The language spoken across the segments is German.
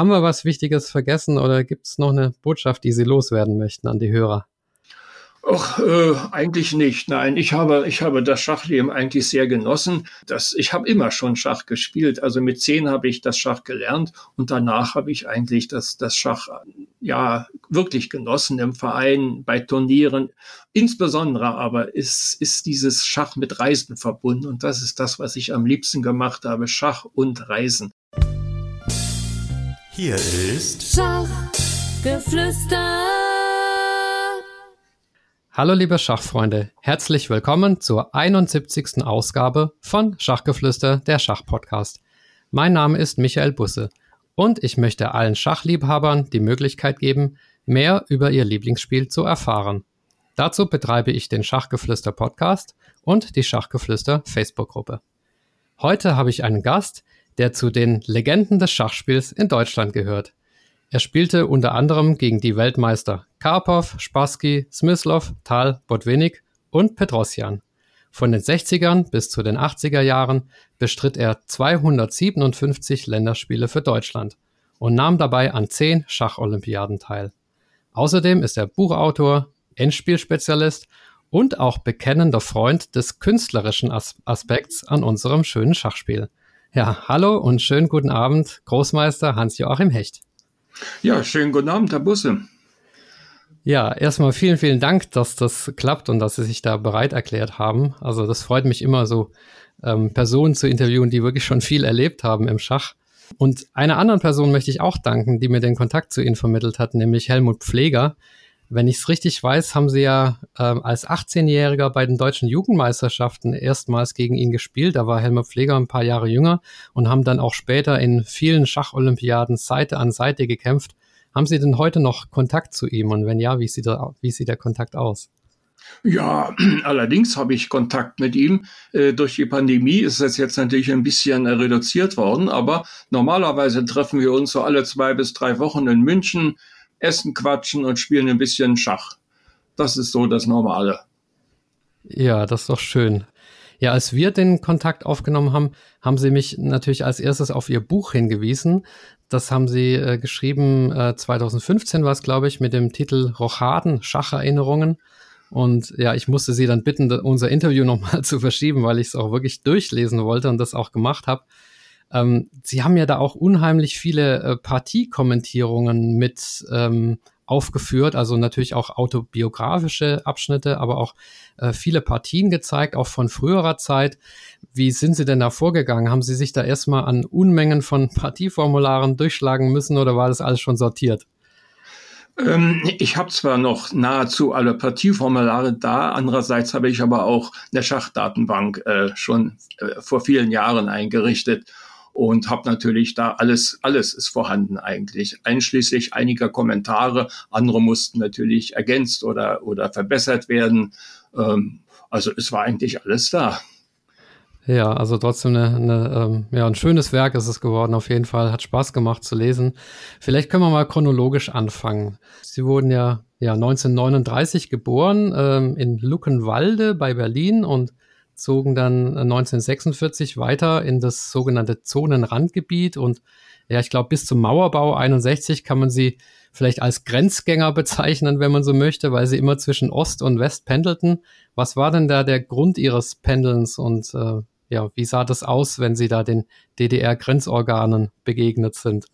Haben wir was Wichtiges vergessen oder gibt es noch eine Botschaft, die Sie loswerden möchten an die Hörer? Ach, äh, eigentlich nicht. Nein, ich habe, ich habe das Schachleben eigentlich sehr genossen. Das, ich habe immer schon Schach gespielt. Also mit zehn habe ich das Schach gelernt und danach habe ich eigentlich das, das Schach ja wirklich genossen im Verein, bei Turnieren. Insbesondere aber ist, ist dieses Schach mit Reisen verbunden und das ist das, was ich am liebsten gemacht habe. Schach und Reisen. Hier ist Schachgeflüster. Hallo liebe Schachfreunde, herzlich willkommen zur 71. Ausgabe von Schachgeflüster, der Schachpodcast. Mein Name ist Michael Busse und ich möchte allen Schachliebhabern die Möglichkeit geben, mehr über ihr Lieblingsspiel zu erfahren. Dazu betreibe ich den Schachgeflüster Podcast und die Schachgeflüster Facebook-Gruppe. Heute habe ich einen Gast, der zu den Legenden des Schachspiels in Deutschland gehört. Er spielte unter anderem gegen die Weltmeister Karpov, Spassky, Smyslov, Tal, Botvinnik und Petrosjan. Von den 60ern bis zu den 80er Jahren bestritt er 257 Länderspiele für Deutschland und nahm dabei an zehn Schacholympiaden teil. Außerdem ist er Buchautor, Endspielspezialist und auch bekennender Freund des künstlerischen As Aspekts an unserem schönen Schachspiel. Ja, hallo und schönen guten Abend, Großmeister Hans-Joachim Hecht. Ja, schönen guten Abend, Herr Busse. Ja, erstmal vielen, vielen Dank, dass das klappt und dass Sie sich da bereit erklärt haben. Also das freut mich immer so, ähm, Personen zu interviewen, die wirklich schon viel erlebt haben im Schach. Und einer anderen Person möchte ich auch danken, die mir den Kontakt zu Ihnen vermittelt hat, nämlich Helmut Pfleger. Wenn ich es richtig weiß, haben Sie ja ähm, als 18-Jähriger bei den deutschen Jugendmeisterschaften erstmals gegen ihn gespielt. Da war Helmut Pfleger ein paar Jahre jünger und haben dann auch später in vielen Schacholympiaden Seite an Seite gekämpft. Haben Sie denn heute noch Kontakt zu ihm? Und wenn ja, wie sieht der, wie sieht der Kontakt aus? Ja, allerdings habe ich Kontakt mit ihm. Äh, durch die Pandemie ist es jetzt natürlich ein bisschen äh, reduziert worden, aber normalerweise treffen wir uns so alle zwei bis drei Wochen in München essen, quatschen und spielen ein bisschen Schach. Das ist so das Normale. Ja, das ist doch schön. Ja, als wir den Kontakt aufgenommen haben, haben Sie mich natürlich als erstes auf Ihr Buch hingewiesen. Das haben Sie äh, geschrieben, äh, 2015 war es, glaube ich, mit dem Titel Rochaden, Schacherinnerungen. Und ja, ich musste Sie dann bitten, unser Interview nochmal zu verschieben, weil ich es auch wirklich durchlesen wollte und das auch gemacht habe. Ähm, Sie haben ja da auch unheimlich viele äh, Partiekommentierungen mit ähm, aufgeführt, also natürlich auch autobiografische Abschnitte, aber auch äh, viele Partien gezeigt, auch von früherer Zeit. Wie sind Sie denn da vorgegangen? Haben Sie sich da erstmal an Unmengen von Partieformularen durchschlagen müssen oder war das alles schon sortiert? Ähm, ich habe zwar noch nahezu alle Partieformulare da, andererseits habe ich aber auch eine Schachdatenbank äh, schon äh, vor vielen Jahren eingerichtet und habe natürlich da alles, alles ist vorhanden eigentlich, einschließlich einiger Kommentare. Andere mussten natürlich ergänzt oder, oder verbessert werden. Ähm, also es war eigentlich alles da. Ja, also trotzdem eine, eine, ähm, ja, ein schönes Werk ist es geworden, auf jeden Fall. Hat Spaß gemacht zu lesen. Vielleicht können wir mal chronologisch anfangen. Sie wurden ja, ja 1939 geboren ähm, in Luckenwalde bei Berlin und zogen dann 1946 äh, weiter in das sogenannte Zonenrandgebiet und ja, ich glaube, bis zum Mauerbau 61 kann man sie vielleicht als Grenzgänger bezeichnen, wenn man so möchte, weil sie immer zwischen Ost und West pendelten. Was war denn da der Grund ihres Pendelns und äh, ja, wie sah das aus, wenn sie da den DDR-Grenzorganen begegnet sind?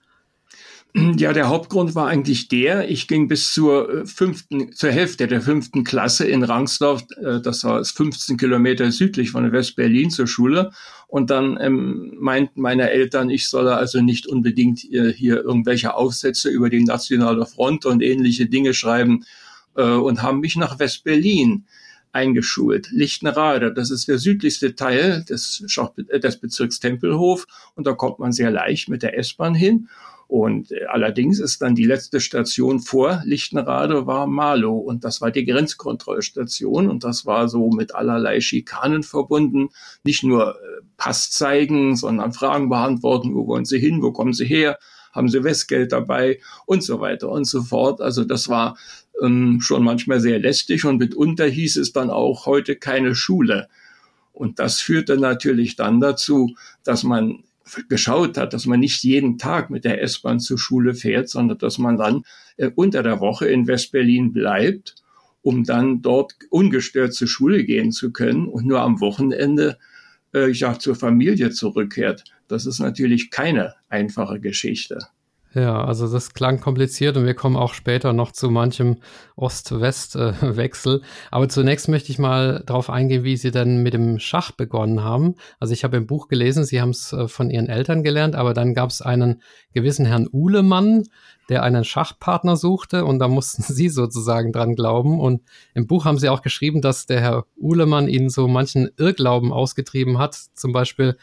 Ja, der Hauptgrund war eigentlich der, ich ging bis zur äh, fünften, zur Hälfte der fünften Klasse in Rangsdorf, äh, das war 15 Kilometer südlich von West-Berlin zur Schule. Und dann ähm, meinten meine Eltern, ich solle also nicht unbedingt äh, hier irgendwelche Aufsätze über die Nationale Front und ähnliche Dinge schreiben äh, und haben mich nach West-Berlin eingeschult. Lichtenrade, das ist der südlichste Teil des, des Bezirks Tempelhof und da kommt man sehr leicht mit der S-Bahn hin. Und äh, allerdings ist dann die letzte Station vor Lichtenrade war Marlow. Und das war die Grenzkontrollstation. Und das war so mit allerlei Schikanen verbunden. Nicht nur äh, Pass zeigen, sondern Fragen beantworten, wo wollen Sie hin, wo kommen Sie her, haben Sie Westgeld dabei? Und so weiter und so fort. Also das war ähm, schon manchmal sehr lästig. Und mitunter hieß es dann auch heute keine Schule. Und das führte natürlich dann dazu, dass man geschaut hat, dass man nicht jeden Tag mit der S-Bahn zur Schule fährt, sondern dass man dann äh, unter der Woche in Westberlin bleibt, um dann dort ungestört zur Schule gehen zu können und nur am Wochenende äh, ja, zur Familie zurückkehrt. Das ist natürlich keine einfache Geschichte. Ja, also das klang kompliziert und wir kommen auch später noch zu manchem Ost-West-Wechsel. Aber zunächst möchte ich mal darauf eingehen, wie Sie denn mit dem Schach begonnen haben. Also ich habe im Buch gelesen, Sie haben es äh, von Ihren Eltern gelernt, aber dann gab es einen gewissen Herrn Uhlemann, der einen Schachpartner suchte und da mussten Sie sozusagen dran glauben. Und im Buch haben Sie auch geschrieben, dass der Herr Uhlemann Ihnen so manchen Irrglauben ausgetrieben hat. Zum Beispiel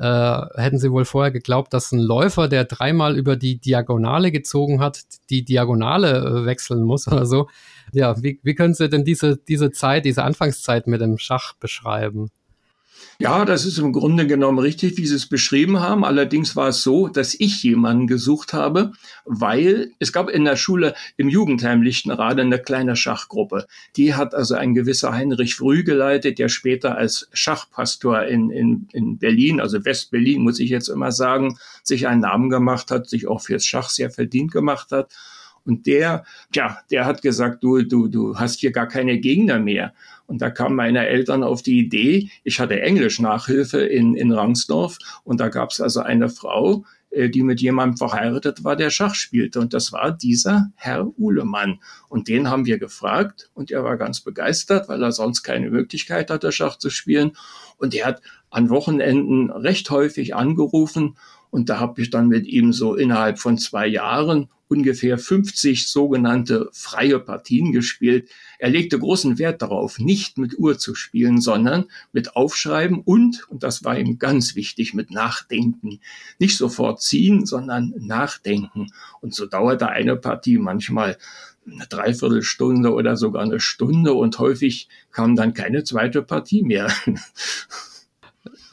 äh, hätten sie wohl vorher geglaubt, dass ein Läufer, der dreimal über die Diagonale gezogen hat, die Diagonale äh, wechseln muss oder so. Ja, wie, wie können Sie denn diese, diese Zeit, diese Anfangszeit mit dem Schach beschreiben? Ja, das ist im Grunde genommen richtig, wie Sie es beschrieben haben. Allerdings war es so, dass ich jemanden gesucht habe, weil es gab in der Schule im Jugendheim Lichtenrade eine kleine Schachgruppe. Die hat also ein gewisser Heinrich Früh geleitet, der später als Schachpastor in, in, in Berlin, also West-Berlin, muss ich jetzt immer sagen, sich einen Namen gemacht hat, sich auch fürs Schach sehr verdient gemacht hat. Und der, ja, der hat gesagt, du, du, du hast hier gar keine Gegner mehr. Und da kamen meine Eltern auf die Idee, ich hatte Englisch-Nachhilfe in, in Rangsdorf und da gab es also eine Frau, äh, die mit jemandem verheiratet war, der Schach spielte. Und das war dieser Herr Uhlemann. Und den haben wir gefragt und er war ganz begeistert, weil er sonst keine Möglichkeit hatte, Schach zu spielen. Und er hat an Wochenenden recht häufig angerufen und da habe ich dann mit ihm so innerhalb von zwei Jahren ungefähr 50 sogenannte freie Partien gespielt. Er legte großen Wert darauf, nicht mit Uhr zu spielen, sondern mit Aufschreiben und, und das war ihm ganz wichtig, mit Nachdenken. Nicht sofort ziehen, sondern nachdenken. Und so dauerte eine Partie manchmal eine Dreiviertelstunde oder sogar eine Stunde und häufig kam dann keine zweite Partie mehr.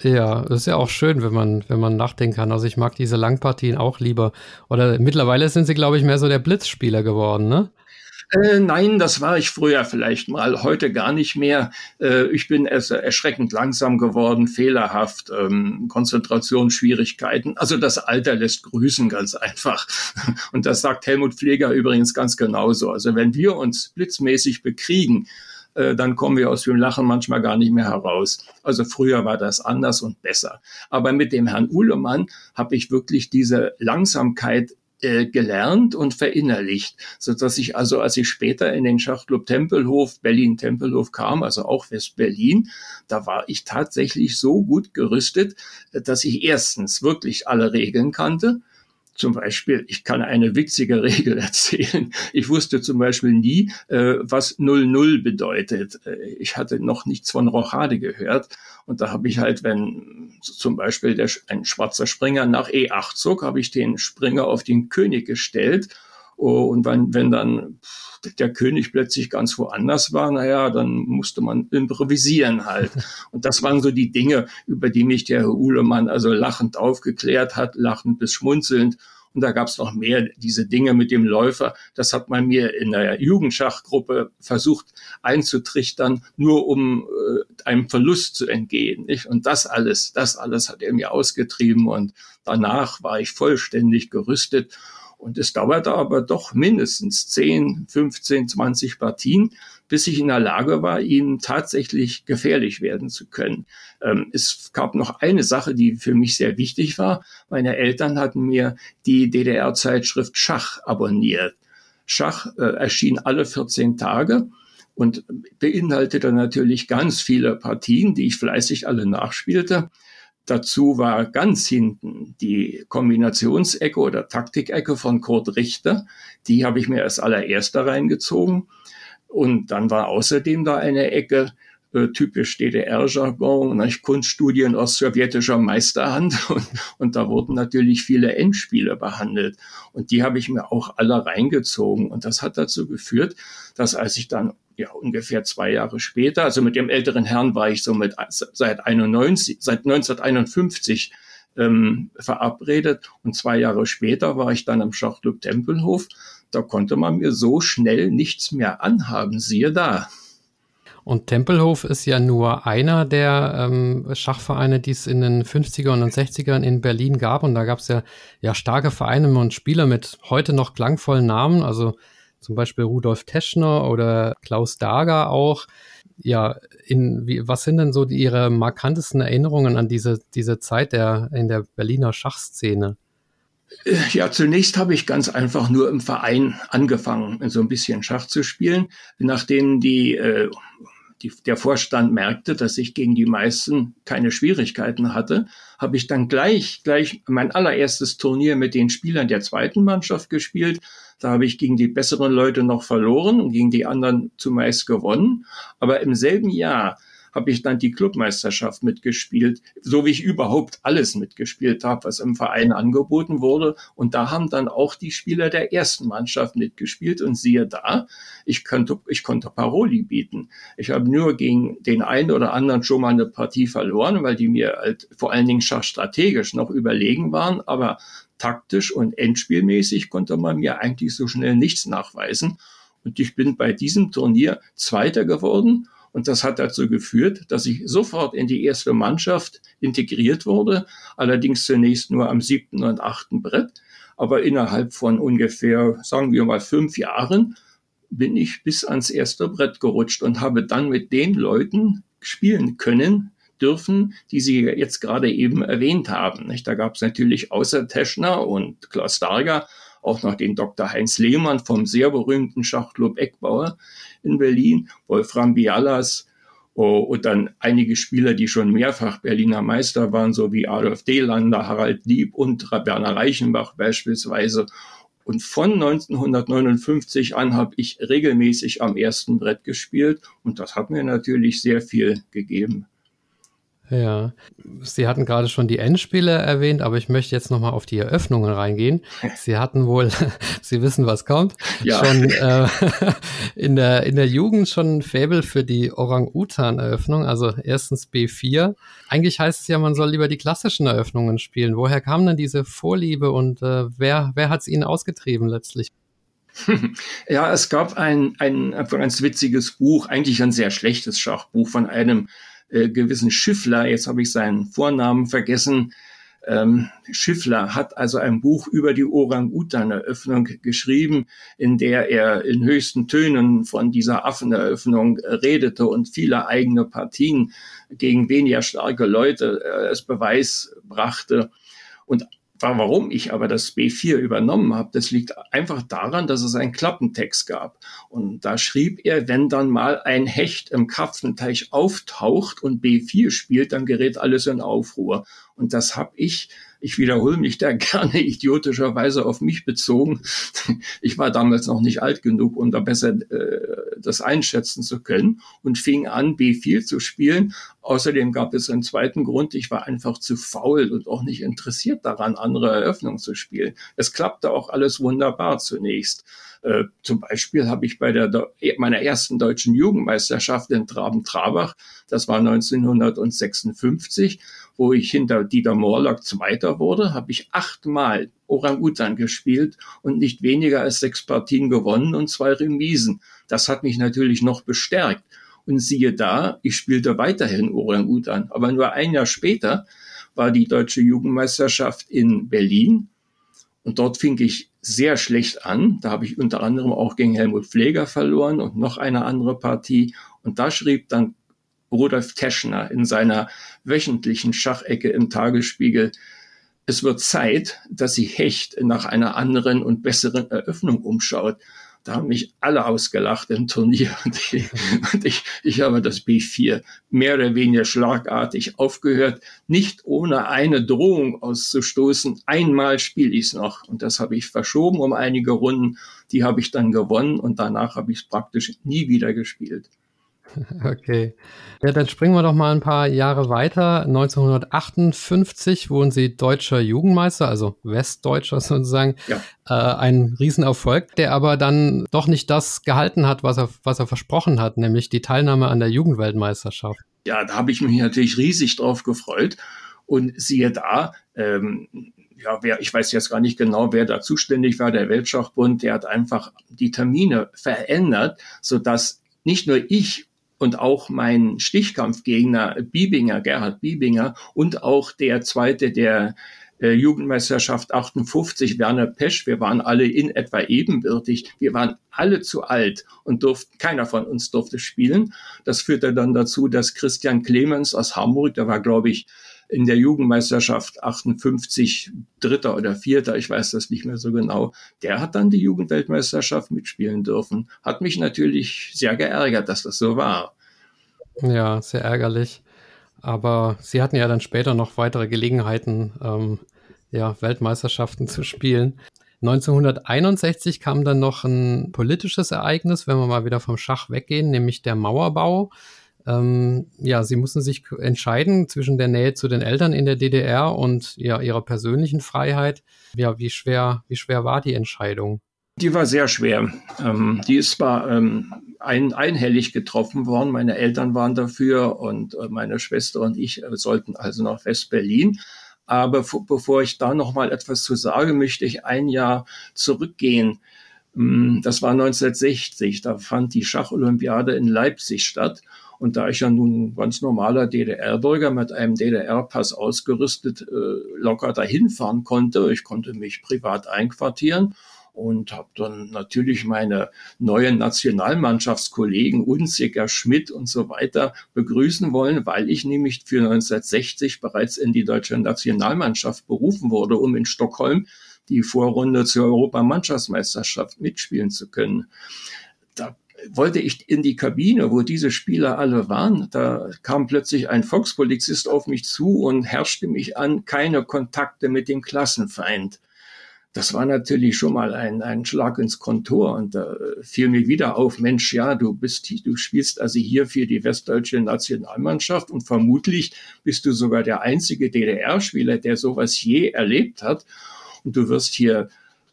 Ja, das ist ja auch schön, wenn man, wenn man nachdenken kann. Also ich mag diese Langpartien auch lieber. Oder mittlerweile sind sie, glaube ich, mehr so der Blitzspieler geworden, ne? Äh, nein, das war ich früher vielleicht mal, heute gar nicht mehr. Äh, ich bin erschreckend langsam geworden, fehlerhaft, ähm, Konzentrationsschwierigkeiten. Also das Alter lässt grüßen, ganz einfach. Und das sagt Helmut Pfleger übrigens ganz genauso. Also wenn wir uns blitzmäßig bekriegen, äh, dann kommen wir aus dem Lachen manchmal gar nicht mehr heraus. Also früher war das anders und besser. Aber mit dem Herrn Uhlemann habe ich wirklich diese Langsamkeit äh, gelernt und verinnerlicht, so dass ich also, als ich später in den Schachclub Tempelhof, Berlin Tempelhof kam, also auch West-Berlin, da war ich tatsächlich so gut gerüstet, dass ich erstens wirklich alle Regeln kannte, zum Beispiel, ich kann eine witzige Regel erzählen. Ich wusste zum Beispiel nie, äh, was 00 bedeutet. Äh, ich hatte noch nichts von Rochade gehört. Und da habe ich halt, wenn zum Beispiel der, ein schwarzer Springer nach E8 zog, habe ich den Springer auf den König gestellt. Oh, und wenn, wenn dann der König plötzlich ganz woanders war, naja, dann musste man improvisieren halt. Und das waren so die Dinge, über die mich der Herr Uhlemann also lachend aufgeklärt hat, lachend bis schmunzelnd. Und da gab es noch mehr diese Dinge mit dem Läufer. Das hat man mir in der Jugendschachgruppe versucht einzutrichtern, nur um äh, einem Verlust zu entgehen. Nicht? Und das alles, das alles hat er mir ausgetrieben. Und danach war ich vollständig gerüstet. Und es dauerte aber doch mindestens 10, 15, 20 Partien, bis ich in der Lage war, ihnen tatsächlich gefährlich werden zu können. Ähm, es gab noch eine Sache, die für mich sehr wichtig war. Meine Eltern hatten mir die DDR-Zeitschrift Schach abonniert. Schach äh, erschien alle 14 Tage und beinhaltete natürlich ganz viele Partien, die ich fleißig alle nachspielte. Dazu war ganz hinten die Kombinationsecke oder Taktikecke von Kurt Richter. Die habe ich mir als allererster reingezogen. Und dann war außerdem da eine Ecke, äh, typisch DDR-Jargon, Kunststudien aus sowjetischer Meisterhand. Und, und da wurden natürlich viele Endspiele behandelt. Und die habe ich mir auch alle reingezogen. Und das hat dazu geführt, dass als ich dann ja, ungefähr zwei Jahre später. Also mit dem älteren Herrn war ich so mit seit 91, seit 1951 ähm, verabredet und zwei Jahre später war ich dann am Schachclub Tempelhof. Da konnte man mir so schnell nichts mehr anhaben. Siehe da. Und Tempelhof ist ja nur einer der ähm, Schachvereine, die es in den 50er und 60ern in Berlin gab. Und da gab es ja, ja starke Vereine und Spieler mit heute noch klangvollen Namen. Also zum Beispiel Rudolf Teschner oder Klaus Dager auch. Ja, in, wie, was sind denn so die, Ihre markantesten Erinnerungen an diese, diese Zeit der, in der Berliner Schachszene? Ja, zunächst habe ich ganz einfach nur im Verein angefangen, so ein bisschen Schach zu spielen. Nachdem die, äh, die, der Vorstand merkte, dass ich gegen die meisten keine Schwierigkeiten hatte, habe ich dann gleich, gleich mein allererstes Turnier mit den Spielern der zweiten Mannschaft gespielt. Da habe ich gegen die besseren Leute noch verloren und gegen die anderen zumeist gewonnen. Aber im selben Jahr habe ich dann die Clubmeisterschaft mitgespielt, so wie ich überhaupt alles mitgespielt habe, was im Verein angeboten wurde. Und da haben dann auch die Spieler der ersten Mannschaft mitgespielt. Und siehe da, ich konnte, ich konnte Paroli bieten. Ich habe nur gegen den einen oder anderen schon mal eine Partie verloren, weil die mir halt vor allen Dingen schachstrategisch noch überlegen waren. Aber taktisch und endspielmäßig konnte man mir eigentlich so schnell nichts nachweisen. Und ich bin bei diesem Turnier Zweiter geworden und das hat dazu geführt, dass ich sofort in die erste Mannschaft integriert wurde, allerdings zunächst nur am siebten und achten Brett. Aber innerhalb von ungefähr, sagen wir mal, fünf Jahren bin ich bis ans erste Brett gerutscht und habe dann mit den Leuten spielen können, dürfen, die Sie jetzt gerade eben erwähnt haben. Da gab es natürlich außer Teschner und Klaus Darger auch noch den Dr. Heinz Lehmann vom sehr berühmten Schachclub Eckbauer in Berlin, Wolfram Bialas oh, und dann einige Spieler, die schon mehrfach Berliner Meister waren, so wie Adolf Delander, Harald Lieb und Werner Reichenbach beispielsweise. Und von 1959 an habe ich regelmäßig am ersten Brett gespielt und das hat mir natürlich sehr viel gegeben. Ja, Sie hatten gerade schon die Endspiele erwähnt, aber ich möchte jetzt nochmal auf die Eröffnungen reingehen. Sie hatten wohl, Sie wissen, was kommt, ja. schon äh, in, der, in der Jugend schon ein Faible für die Orang-Utan-Eröffnung, also erstens B4. Eigentlich heißt es ja, man soll lieber die klassischen Eröffnungen spielen. Woher kam denn diese Vorliebe und äh, wer, wer hat es Ihnen ausgetrieben letztlich? Ja, es gab ein, ein, ein ganz witziges Buch, eigentlich ein sehr schlechtes Schachbuch von einem äh, gewissen Schiffler, jetzt habe ich seinen Vornamen vergessen, ähm, Schiffler hat also ein Buch über die Orang-Utan-Eröffnung geschrieben, in der er in höchsten Tönen von dieser Affeneröffnung redete und viele eigene Partien gegen weniger starke Leute äh, als Beweis brachte. Und Warum ich aber das B4 übernommen habe, das liegt einfach daran, dass es einen Klappentext gab. Und da schrieb er, wenn dann mal ein Hecht im Karpfenteich auftaucht und B4 spielt, dann gerät alles in Aufruhr. Und das habe ich ich wiederhole mich da gerne idiotischerweise auf mich bezogen. Ich war damals noch nicht alt genug, um da besser äh, das einschätzen zu können und fing an, B4 zu spielen. Außerdem gab es einen zweiten Grund. Ich war einfach zu faul und auch nicht interessiert daran, andere Eröffnungen zu spielen. Es klappte auch alles wunderbar zunächst. Äh, zum Beispiel habe ich bei der meiner ersten deutschen Jugendmeisterschaft in Traben-Trabach, das war 1956, wo ich hinter Dieter Morlock Zweiter wurde, habe ich achtmal Orang-Utan gespielt und nicht weniger als sechs Partien gewonnen und zwei Remisen. Das hat mich natürlich noch bestärkt. Und siehe da, ich spielte weiterhin Orang-Utan. Aber nur ein Jahr später war die deutsche Jugendmeisterschaft in Berlin. Und dort fing ich sehr schlecht an. Da habe ich unter anderem auch gegen Helmut Pfleger verloren und noch eine andere Partie. Und da schrieb dann Rudolf Teschner in seiner wöchentlichen Schachecke im Tagesspiegel, es wird Zeit, dass sich Hecht nach einer anderen und besseren Eröffnung umschaut. Da haben mich alle ausgelacht im Turnier und ich, und ich, ich habe das B4 mehr oder weniger schlagartig aufgehört, nicht ohne eine Drohung auszustoßen. Einmal spiele ich es noch und das habe ich verschoben um einige Runden. Die habe ich dann gewonnen und danach habe ich es praktisch nie wieder gespielt. Okay. Ja, dann springen wir doch mal ein paar Jahre weiter. 1958 wurden Sie deutscher Jugendmeister, also Westdeutscher sozusagen. Ja. Äh, ein Riesenerfolg, der aber dann doch nicht das gehalten hat, was er, was er versprochen hat, nämlich die Teilnahme an der Jugendweltmeisterschaft. Ja, da habe ich mich natürlich riesig drauf gefreut. Und siehe da, ähm, ja, wer, ich weiß jetzt gar nicht genau, wer da zuständig war, der Weltschachbund, der hat einfach die Termine verändert, sodass nicht nur ich und auch mein Stichkampfgegner Biebinger, Gerhard Biebinger und auch der zweite der äh, Jugendmeisterschaft 58, Werner Pesch, wir waren alle in etwa ebenbürtig. Wir waren alle zu alt und durften, keiner von uns durfte spielen. Das führte dann dazu, dass Christian Clemens aus Hamburg, der war, glaube ich, in der Jugendmeisterschaft 58 Dritter oder Vierter, ich weiß das nicht mehr so genau, der hat dann die Jugendweltmeisterschaft mitspielen dürfen. Hat mich natürlich sehr geärgert, dass das so war. Ja, sehr ärgerlich. Aber sie hatten ja dann später noch weitere Gelegenheiten, ähm, ja, Weltmeisterschaften zu spielen. 1961 kam dann noch ein politisches Ereignis, wenn wir mal wieder vom Schach weggehen, nämlich der Mauerbau. Ähm, ja, sie mussten sich entscheiden zwischen der Nähe zu den Eltern in der DDR und ja, ihrer persönlichen Freiheit. Ja, wie schwer, wie schwer war die Entscheidung? Die war sehr schwer. Ähm, die ist zwar ähm, ein, einhellig getroffen worden. Meine Eltern waren dafür und äh, meine Schwester und ich äh, sollten also nach West-Berlin. Aber bevor ich da noch mal etwas zu sagen, möchte ich ein Jahr zurückgehen. Ähm, das war 1960. Da fand die Schacholympiade in Leipzig statt. Und da ich ja nun ganz normaler DDR-Bürger mit einem DDR-Pass ausgerüstet äh, locker dahin fahren konnte, ich konnte mich privat einquartieren und habe dann natürlich meine neuen Nationalmannschaftskollegen Unziger, Schmidt und so weiter begrüßen wollen, weil ich nämlich für 1960 bereits in die deutsche Nationalmannschaft berufen wurde, um in Stockholm die Vorrunde zur Europamannschaftsmeisterschaft mitspielen zu können. Da wollte ich in die Kabine, wo diese Spieler alle waren. Da kam plötzlich ein Volkspolizist auf mich zu und herrschte mich an, keine Kontakte mit dem Klassenfeind das war natürlich schon mal ein, ein Schlag ins Kontor und da fiel mir wieder auf, Mensch, ja, du bist, du spielst also hier für die westdeutsche Nationalmannschaft und vermutlich bist du sogar der einzige DDR-Spieler, der sowas je erlebt hat und du wirst hier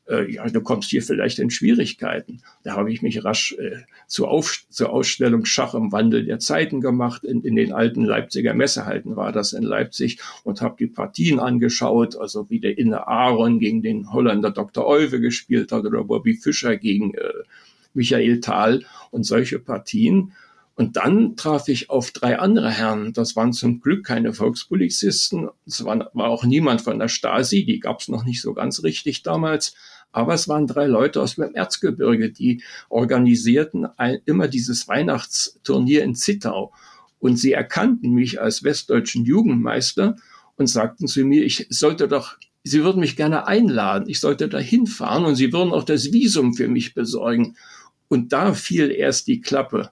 äh, ja, du kommst hier vielleicht in Schwierigkeiten. Da habe ich mich rasch äh, zur, Auf zur Ausstellung Schach im Wandel der Zeiten gemacht. In, in den alten Leipziger Messehalten war das in Leipzig und habe die Partien angeschaut, also wie der Inne Aaron gegen den Holländer Dr. Olve gespielt hat oder Bobby Fischer gegen äh, Michael Thal und solche Partien. Und dann traf ich auf drei andere Herren. Das waren zum Glück keine Volkspolizisten. Es war auch niemand von der Stasi. Die gab es noch nicht so ganz richtig damals. Aber es waren drei Leute aus dem Erzgebirge, die organisierten ein, immer dieses Weihnachtsturnier in Zittau. Und sie erkannten mich als westdeutschen Jugendmeister und sagten zu mir, ich sollte doch Sie würden mich gerne einladen, ich sollte da hinfahren und Sie würden auch das Visum für mich besorgen. Und da fiel erst die Klappe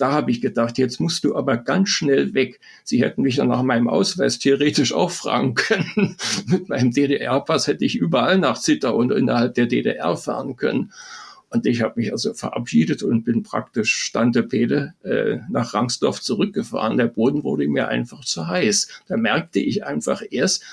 da habe ich gedacht, jetzt musst du aber ganz schnell weg. Sie hätten mich dann nach meinem Ausweis theoretisch auch fragen können. Mit meinem DDR-Pass hätte ich überall nach Zittau und innerhalb der DDR fahren können. Und ich habe mich also verabschiedet und bin praktisch Stantepede äh, nach Rangsdorf zurückgefahren. Der Boden wurde mir einfach zu heiß. Da merkte ich einfach erst,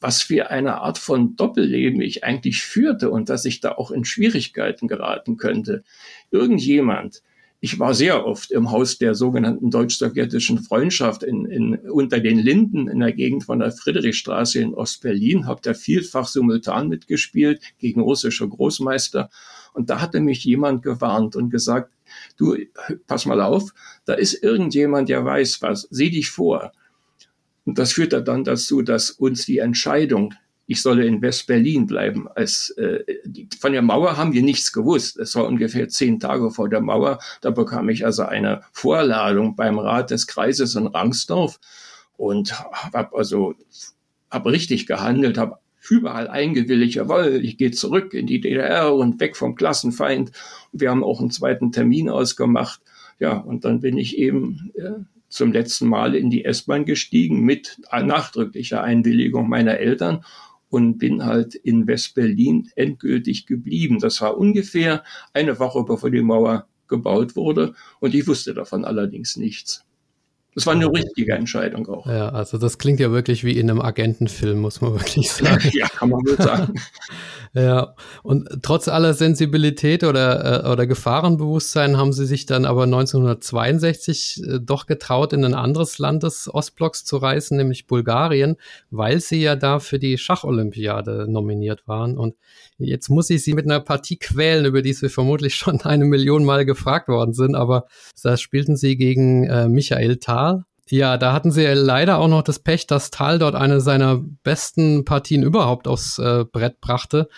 was für eine Art von Doppelleben ich eigentlich führte und dass ich da auch in Schwierigkeiten geraten könnte. Irgendjemand, ich war sehr oft im Haus der sogenannten deutsch-sowjetischen Freundschaft in, in, unter den Linden in der Gegend von der Friedrichstraße in Ostberlin, habe da vielfach simultan mitgespielt gegen russische Großmeister. Und da hatte mich jemand gewarnt und gesagt, du, pass mal auf, da ist irgendjemand, der weiß was, sieh dich vor. Und das führte dann dazu, dass uns die Entscheidung ich solle in West-Berlin bleiben. Als, äh, von der Mauer haben wir nichts gewusst. Es war ungefähr zehn Tage vor der Mauer. Da bekam ich also eine Vorladung beim Rat des Kreises in Rangsdorf und habe also hab richtig gehandelt, habe überall eingewilligt, jawohl, ich gehe zurück in die DDR und weg vom Klassenfeind. Wir haben auch einen zweiten Termin ausgemacht. Ja, und dann bin ich eben äh, zum letzten Mal in die S-Bahn gestiegen mit nachdrücklicher Einwilligung meiner Eltern und bin halt in West-Berlin endgültig geblieben. Das war ungefähr eine Woche bevor die Mauer gebaut wurde und ich wusste davon allerdings nichts. Das war eine richtige Entscheidung auch. Ja, also das klingt ja wirklich wie in einem Agentenfilm, muss man wirklich sagen. ja, kann man wohl sagen. ja, und trotz aller Sensibilität oder, äh, oder Gefahrenbewusstsein haben sie sich dann aber 1962 äh, doch getraut, in ein anderes Land des Ostblocks zu reisen, nämlich Bulgarien, weil sie ja da für die Schacholympiade nominiert waren. Und jetzt muss ich sie mit einer Partie quälen, über die sie vermutlich schon eine Million Mal gefragt worden sind, aber da spielten sie gegen äh, Michael Thal. Ja, da hatten sie leider auch noch das Pech, dass Thal dort eine seiner besten Partien überhaupt aufs äh, Brett brachte.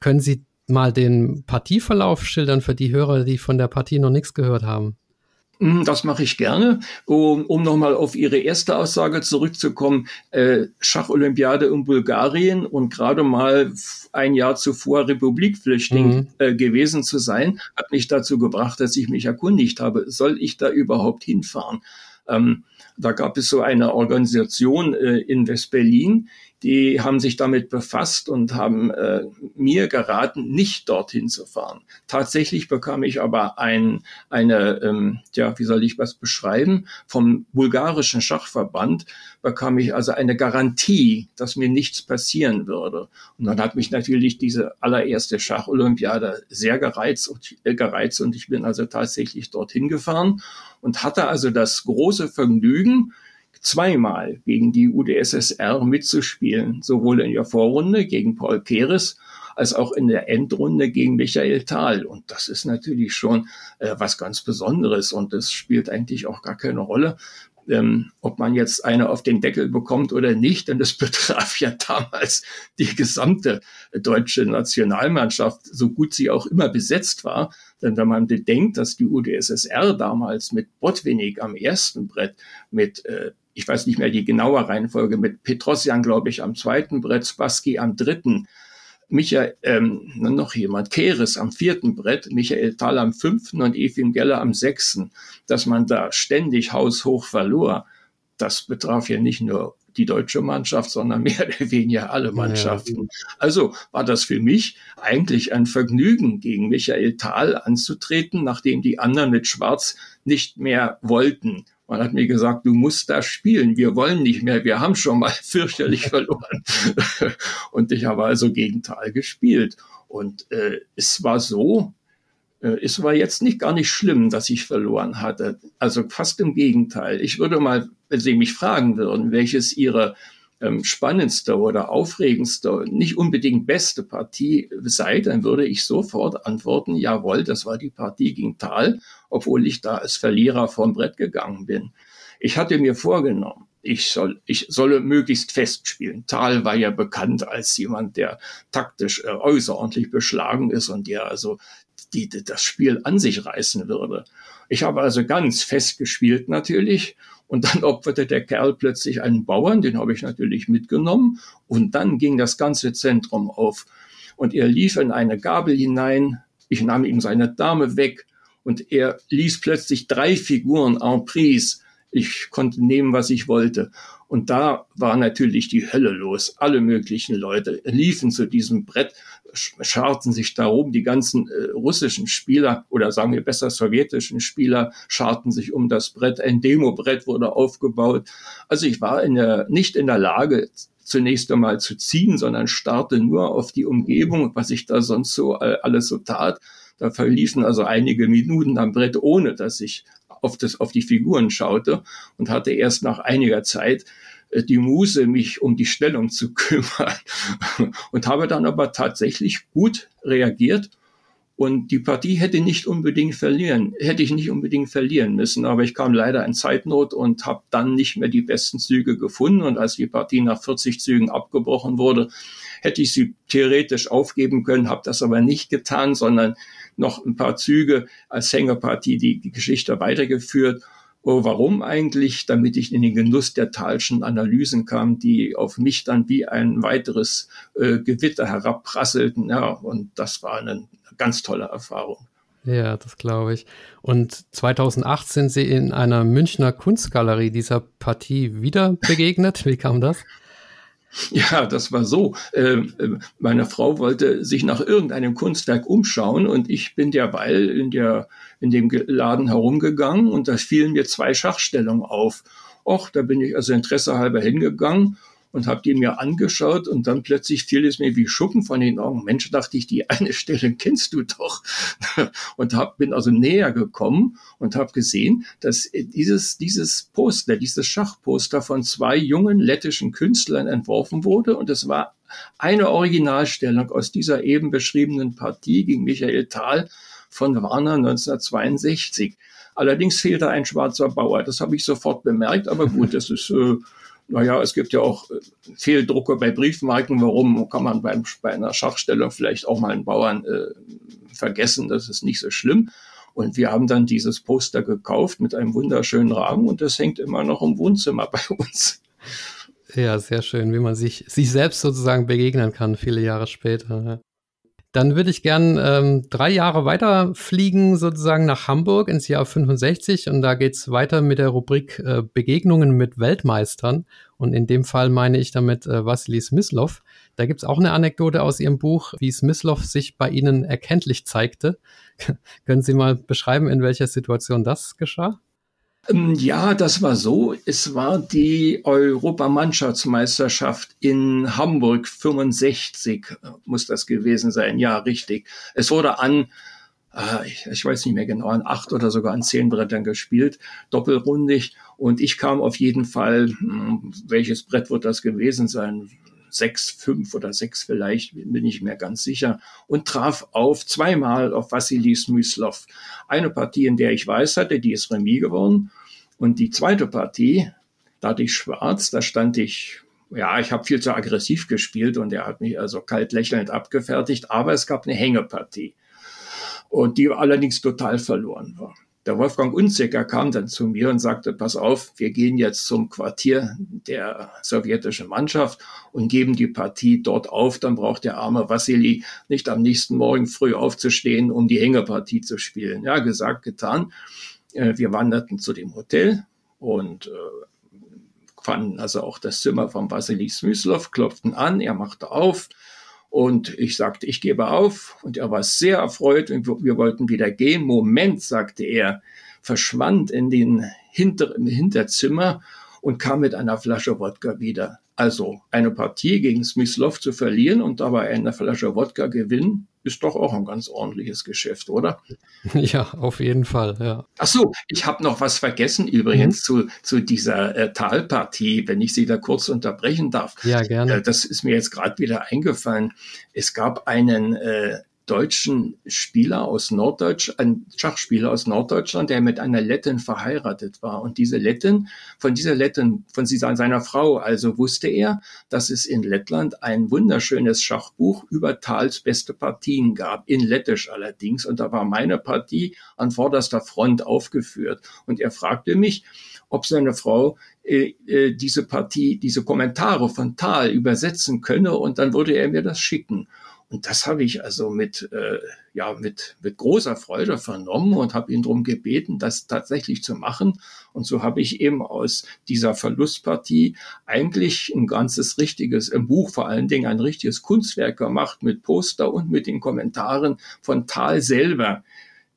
Können Sie mal den Partieverlauf schildern für die Hörer, die von der Partie noch nichts gehört haben? Hm, das mache ich gerne. Um, um nochmal auf Ihre erste Aussage zurückzukommen, äh, Schacholympiade in Bulgarien und gerade mal ein Jahr zuvor Republikflüchtling mhm. äh, gewesen zu sein, hat mich dazu gebracht, dass ich mich erkundigt habe, soll ich da überhaupt hinfahren? Ähm, da gab es so eine Organisation äh, in West-Berlin, die haben sich damit befasst und haben äh, mir geraten, nicht dorthin zu fahren. Tatsächlich bekam ich aber ein, eine, ähm, ja, wie soll ich was beschreiben, vom bulgarischen Schachverband bekam ich also eine Garantie, dass mir nichts passieren würde. Und dann hat mich natürlich diese allererste Schacholympiade sehr gereizt und, äh, gereizt und ich bin also tatsächlich dorthin gefahren und hatte also das große Vergnügen, zweimal gegen die UdSSR mitzuspielen, sowohl in der Vorrunde gegen Paul Keres als auch in der Endrunde gegen Michael Thal. Und das ist natürlich schon äh, was ganz Besonderes und das spielt eigentlich auch gar keine Rolle, ähm, ob man jetzt eine auf den Deckel bekommt oder nicht, denn das betraf ja damals die gesamte deutsche Nationalmannschaft, so gut sie auch immer besetzt war. Denn wenn man bedenkt, dass die UdSSR damals mit Botwinnik am ersten Brett, mit äh, ich weiß nicht mehr die genaue Reihenfolge, mit Petrosian, glaube ich, am zweiten Brett, Spassky am dritten, Michael, ähm, noch jemand, Keres am vierten Brett, Michael Thal am fünften und Efim Geller am sechsten, dass man da ständig haushoch verlor, das betraf ja nicht nur die deutsche Mannschaft, sondern mehr oder weniger alle Mannschaften. Also war das für mich eigentlich ein Vergnügen, gegen Michael Thal anzutreten, nachdem die anderen mit Schwarz nicht mehr wollten. Man hat mir gesagt, du musst da spielen. Wir wollen nicht mehr. Wir haben schon mal fürchterlich verloren. und ich habe also gegen Tal gespielt. Und äh, es war so, äh, es war jetzt nicht gar nicht schlimm, dass ich verloren hatte. Also fast im Gegenteil. Ich würde mal, wenn Sie mich fragen würden, welches Ihre ähm, spannendste oder aufregendste, nicht unbedingt beste Partie sei, dann würde ich sofort antworten, jawohl, das war die Partie gegen Tal, obwohl ich da als Verlierer vom Brett gegangen bin. Ich hatte mir vorgenommen, ich soll, ich solle möglichst fest spielen. Tal war ja bekannt als jemand, der taktisch äh, außerordentlich beschlagen ist und der also die, die, das Spiel an sich reißen würde. Ich habe also ganz fest gespielt natürlich und dann opferte der Kerl plötzlich einen Bauern, den habe ich natürlich mitgenommen. Und dann ging das ganze Zentrum auf. Und er lief in eine Gabel hinein. Ich nahm ihm seine Dame weg. Und er ließ plötzlich drei Figuren en prise. Ich konnte nehmen, was ich wollte. Und da war natürlich die Hölle los. Alle möglichen Leute liefen zu diesem Brett, scharten sich darum. Die ganzen äh, russischen Spieler oder sagen wir besser sowjetischen Spieler scharten sich um das Brett. Ein Demo-Brett wurde aufgebaut. Also ich war in der, nicht in der Lage, zunächst einmal zu ziehen, sondern starte nur auf die Umgebung, was ich da sonst so äh, alles so tat. Da verliefen also einige Minuten am Brett, ohne dass ich auf, das, auf die Figuren schaute und hatte erst nach einiger Zeit äh, die Muse, mich um die Stellung zu kümmern und habe dann aber tatsächlich gut reagiert und die Partie hätte nicht unbedingt verlieren, hätte ich nicht unbedingt verlieren müssen, aber ich kam leider in Zeitnot und habe dann nicht mehr die besten Züge gefunden und als die Partie nach 40 Zügen abgebrochen wurde, hätte ich sie theoretisch aufgeben können, habe das aber nicht getan, sondern noch ein paar Züge als Hängerpartie die, die Geschichte weitergeführt. Oh, warum eigentlich? Damit ich in den Genuss der Talschen Analysen kam, die auf mich dann wie ein weiteres äh, Gewitter herabprasselten. Ja, und das war eine ganz tolle Erfahrung. Ja, das glaube ich. Und 2008 sind Sie in einer Münchner Kunstgalerie dieser Partie wieder begegnet. Wie kam das? Ja, das war so. Ähm, äh, meine Frau wollte sich nach irgendeinem Kunstwerk umschauen und ich bin derweil in, der, in dem Laden herumgegangen und da fielen mir zwei Schachstellungen auf. Och, da bin ich also Interesse halber hingegangen und habe die mir angeschaut und dann plötzlich fiel es mir wie Schuppen von den Augen. Mensch, dachte ich, die eine Stelle kennst du doch. und hab, bin also näher gekommen und habe gesehen, dass dieses, dieses Poster, dieses Schachposter von zwei jungen lettischen Künstlern entworfen wurde und es war eine Originalstellung aus dieser eben beschriebenen Partie gegen Michael Thal von Warner 1962. Allerdings fehlte ein schwarzer Bauer. Das habe ich sofort bemerkt, aber gut, das ist äh, naja, es gibt ja auch äh, Fehldrucke bei Briefmarken. Warum kann man beim, bei einer Schachstellung vielleicht auch mal einen Bauern äh, vergessen? Das ist nicht so schlimm. Und wir haben dann dieses Poster gekauft mit einem wunderschönen Rahmen und das hängt immer noch im Wohnzimmer bei uns. Ja, sehr schön, wie man sich, sich selbst sozusagen begegnen kann, viele Jahre später. Dann würde ich gern ähm, drei Jahre weiter fliegen, sozusagen nach Hamburg ins Jahr 65. Und da geht's weiter mit der Rubrik äh, Begegnungen mit Weltmeistern. Und in dem Fall meine ich damit äh, Wassily Smyslov. Da gibt's auch eine Anekdote aus Ihrem Buch, wie Smyslov sich bei Ihnen erkenntlich zeigte. Können Sie mal beschreiben, in welcher Situation das geschah? Ähm, ja, das war so. Es war die Europamannschaftsmeisterschaft in Hamburg 65, muss das gewesen sein. Ja, richtig. Es wurde an, äh, ich weiß nicht mehr genau, an acht oder sogar an zehn Brettern gespielt, doppelrundig. Und ich kam auf jeden Fall, hm, welches Brett wird das gewesen sein? Sechs, fünf oder sechs vielleicht, bin ich mir ganz sicher, und traf auf zweimal auf Vassili Smyslov. Eine Partie, in der ich weiß hatte, die ist Remis geworden. Und die zweite Partie, da hatte ich schwarz, da stand ich, ja, ich habe viel zu aggressiv gespielt und er hat mich also kalt lächelnd abgefertigt, aber es gab eine Hängepartie. Und die allerdings total verloren war. Der Wolfgang Unzicker kam dann zu mir und sagte, pass auf, wir gehen jetzt zum Quartier der sowjetischen Mannschaft und geben die Partie dort auf. Dann braucht der arme Vassili nicht am nächsten Morgen früh aufzustehen, um die Hängepartie zu spielen. Ja, gesagt, getan. Äh, wir wanderten zu dem Hotel und äh, fanden also auch das Zimmer von Vassili Smyslov, klopften an, er machte auf und ich sagte, ich gebe auf und er war sehr erfreut und wir wollten wieder gehen. Moment, sagte er, verschwand in den Hinter im Hinterzimmer und kam mit einer Flasche Wodka wieder. Also eine Partie gegen Smyslov zu verlieren und dabei eine Flasche Wodka gewinnen, ist doch auch ein ganz ordentliches Geschäft, oder? Ja, auf jeden Fall, ja. Ach so, ich habe noch was vergessen übrigens mhm. zu, zu dieser äh, Talpartie, wenn ich Sie da kurz unterbrechen darf. Ja, gerne. Äh, das ist mir jetzt gerade wieder eingefallen. Es gab einen äh, deutschen Spieler aus Norddeutsch, ein Schachspieler aus Norddeutschland, der mit einer Lettin verheiratet war. Und diese Lettin, von dieser Lettin, von seiner Frau, also wusste er, dass es in Lettland ein wunderschönes Schachbuch über Thals beste Partien gab, in Lettisch allerdings. Und da war meine Partie an vorderster Front aufgeführt. Und er fragte mich, ob seine Frau äh, äh, diese Partie, diese Kommentare von Thal übersetzen könne und dann würde er mir das schicken. Und das habe ich also mit, äh, ja, mit, mit großer Freude vernommen und habe ihn darum gebeten, das tatsächlich zu machen. Und so habe ich eben aus dieser Verlustpartie eigentlich ein ganzes richtiges, im Buch vor allen Dingen ein richtiges Kunstwerk gemacht mit Poster und mit den Kommentaren von Thal selber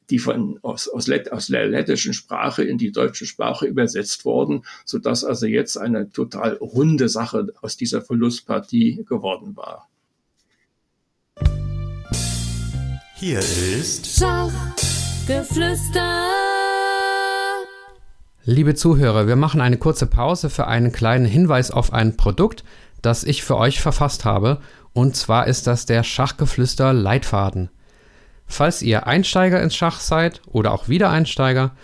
die von, aus, aus, Lett, aus der lettischen Sprache in die deutsche Sprache übersetzt worden, so dass also jetzt eine total runde Sache aus dieser Verlustpartie geworden war. Hier ist Schachgeflüster. Liebe Zuhörer, wir machen eine kurze Pause für einen kleinen Hinweis auf ein Produkt, das ich für euch verfasst habe. Und zwar ist das der Schachgeflüster Leitfaden. Falls ihr Einsteiger ins Schach seid oder auch Wiedereinsteiger,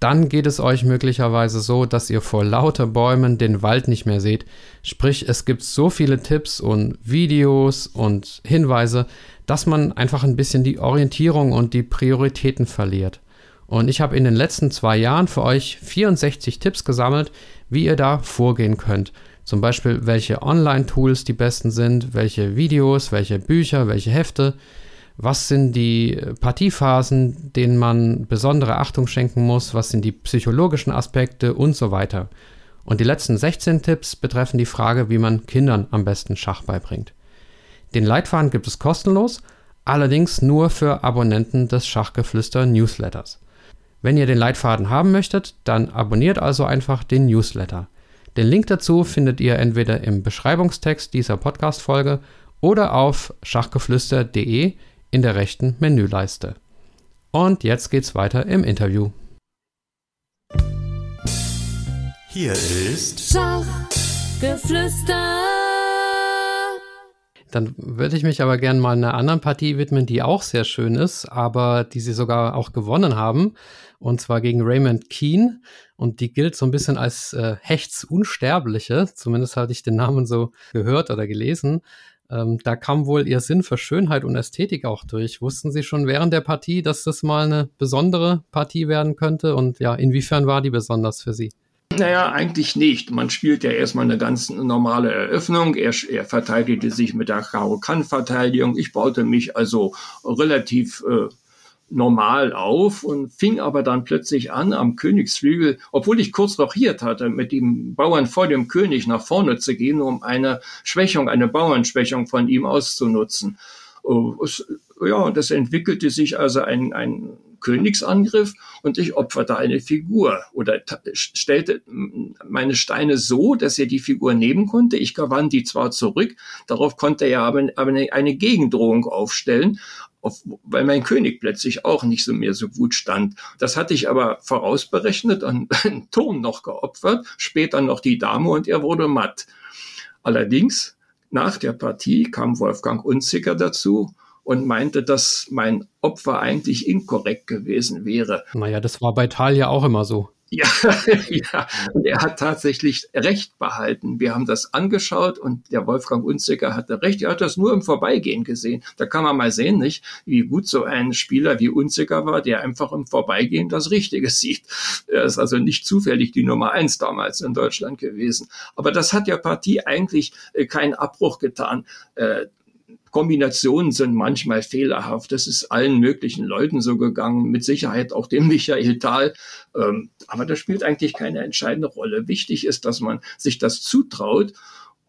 dann geht es euch möglicherweise so, dass ihr vor lauter Bäumen den Wald nicht mehr seht. Sprich, es gibt so viele Tipps und Videos und Hinweise, dass man einfach ein bisschen die Orientierung und die Prioritäten verliert. Und ich habe in den letzten zwei Jahren für euch 64 Tipps gesammelt, wie ihr da vorgehen könnt. Zum Beispiel, welche Online-Tools die besten sind, welche Videos, welche Bücher, welche Hefte, was sind die Partiephasen, denen man besondere Achtung schenken muss, was sind die psychologischen Aspekte und so weiter. Und die letzten 16 Tipps betreffen die Frage, wie man Kindern am besten Schach beibringt. Den Leitfaden gibt es kostenlos, allerdings nur für Abonnenten des Schachgeflüster Newsletters. Wenn ihr den Leitfaden haben möchtet, dann abonniert also einfach den Newsletter. Den Link dazu findet ihr entweder im Beschreibungstext dieser Podcast-Folge oder auf schachgeflüster.de in der rechten Menüleiste. Und jetzt geht's weiter im Interview. Hier ist Schachgeflüster. Dann würde ich mich aber gerne mal einer anderen Partie widmen, die auch sehr schön ist, aber die sie sogar auch gewonnen haben. Und zwar gegen Raymond Keane. Und die gilt so ein bisschen als äh, Hechts Unsterbliche. Zumindest hatte ich den Namen so gehört oder gelesen. Ähm, da kam wohl ihr Sinn für Schönheit und Ästhetik auch durch. Wussten Sie schon während der Partie, dass das mal eine besondere Partie werden könnte? Und ja, inwiefern war die besonders für Sie? Naja, eigentlich nicht. Man spielt ja erstmal eine ganz normale Eröffnung. Er, er verteidigte sich mit der Karo-Kann-Verteidigung. Ich baute mich also relativ äh, normal auf und fing aber dann plötzlich an, am Königsflügel, obwohl ich kurz rochiert hatte, mit dem Bauern vor dem König nach vorne zu gehen, um eine Schwächung, eine Bauernschwächung von ihm auszunutzen. Oh, ja, das entwickelte sich also ein, ein Königsangriff und ich opferte eine Figur oder stellte meine Steine so, dass er die Figur nehmen konnte. Ich gewann die zwar zurück, darauf konnte er aber, aber eine, eine Gegendrohung aufstellen, auf, weil mein König plötzlich auch nicht so mehr so gut stand. Das hatte ich aber vorausberechnet und einen Turm noch geopfert, später noch die Dame und er wurde matt. Allerdings, nach der Partie kam Wolfgang Unzicker dazu und meinte, dass mein Opfer eigentlich inkorrekt gewesen wäre. Naja, das war bei Talia auch immer so. Ja, ja, und er hat tatsächlich Recht behalten. Wir haben das angeschaut und der Wolfgang Unzicker hatte Recht. Er hat das nur im Vorbeigehen gesehen. Da kann man mal sehen, nicht, wie gut so ein Spieler wie Unzicker war, der einfach im Vorbeigehen das Richtige sieht. Er ist also nicht zufällig die Nummer eins damals in Deutschland gewesen. Aber das hat der Partie eigentlich äh, keinen Abbruch getan. Kombinationen sind manchmal fehlerhaft. Das ist allen möglichen Leuten so gegangen, mit Sicherheit auch dem Michael Thal. Ähm, aber das spielt eigentlich keine entscheidende Rolle. Wichtig ist, dass man sich das zutraut.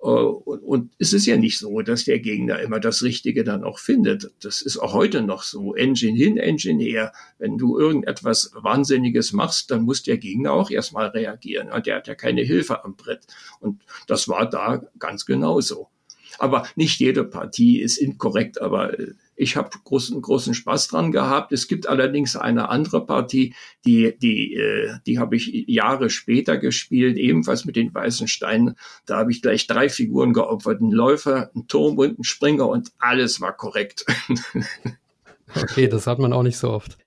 Äh, und, es ist ja nicht so, dass der Gegner immer das Richtige dann auch findet. Das ist auch heute noch so. Engine hin, Engine her. Wenn du irgendetwas Wahnsinniges machst, dann muss der Gegner auch erstmal reagieren. Der hat ja keine Hilfe am Brett. Und das war da ganz genauso. Aber nicht jede Partie ist inkorrekt, aber äh, ich habe großen, großen Spaß dran gehabt. Es gibt allerdings eine andere Partie, die, die, äh, die habe ich Jahre später gespielt, ebenfalls mit den weißen Steinen. Da habe ich gleich drei Figuren geopfert, einen Läufer, einen Turm und einen Springer und alles war korrekt. Okay, das hat man auch nicht so oft.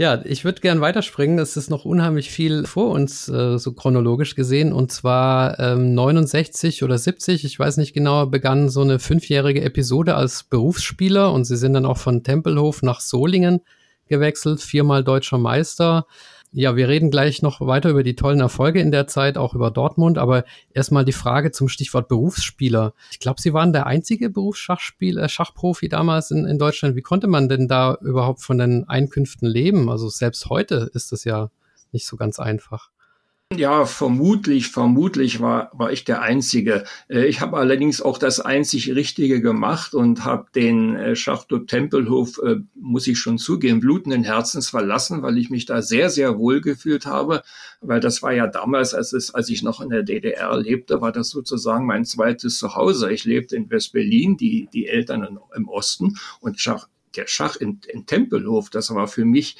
Ja, ich würde gern weiterspringen. Es ist noch unheimlich viel vor uns, äh, so chronologisch gesehen. Und zwar ähm, 69 oder 70, ich weiß nicht genau, begann so eine fünfjährige Episode als Berufsspieler und sie sind dann auch von Tempelhof nach Solingen gewechselt, viermal deutscher Meister. Ja, wir reden gleich noch weiter über die tollen Erfolge in der Zeit, auch über Dortmund, aber erstmal die Frage zum Stichwort Berufsspieler. Ich glaube, Sie waren der einzige Berufsschachspieler, äh, Schachprofi damals in, in Deutschland. Wie konnte man denn da überhaupt von den Einkünften leben? Also selbst heute ist das ja nicht so ganz einfach. Ja, vermutlich, vermutlich war, war ich der Einzige. Äh, ich habe allerdings auch das einzig Richtige gemacht und habe den äh, Schachclub Tempelhof, äh, muss ich schon zugeben, blutenden Herzens verlassen, weil ich mich da sehr, sehr wohl gefühlt habe. Weil das war ja damals, als, es, als ich noch in der DDR lebte, war das sozusagen mein zweites Zuhause. Ich lebte in West-Berlin, die, die Eltern im Osten und Schach, der Schach in, in Tempelhof, das war für mich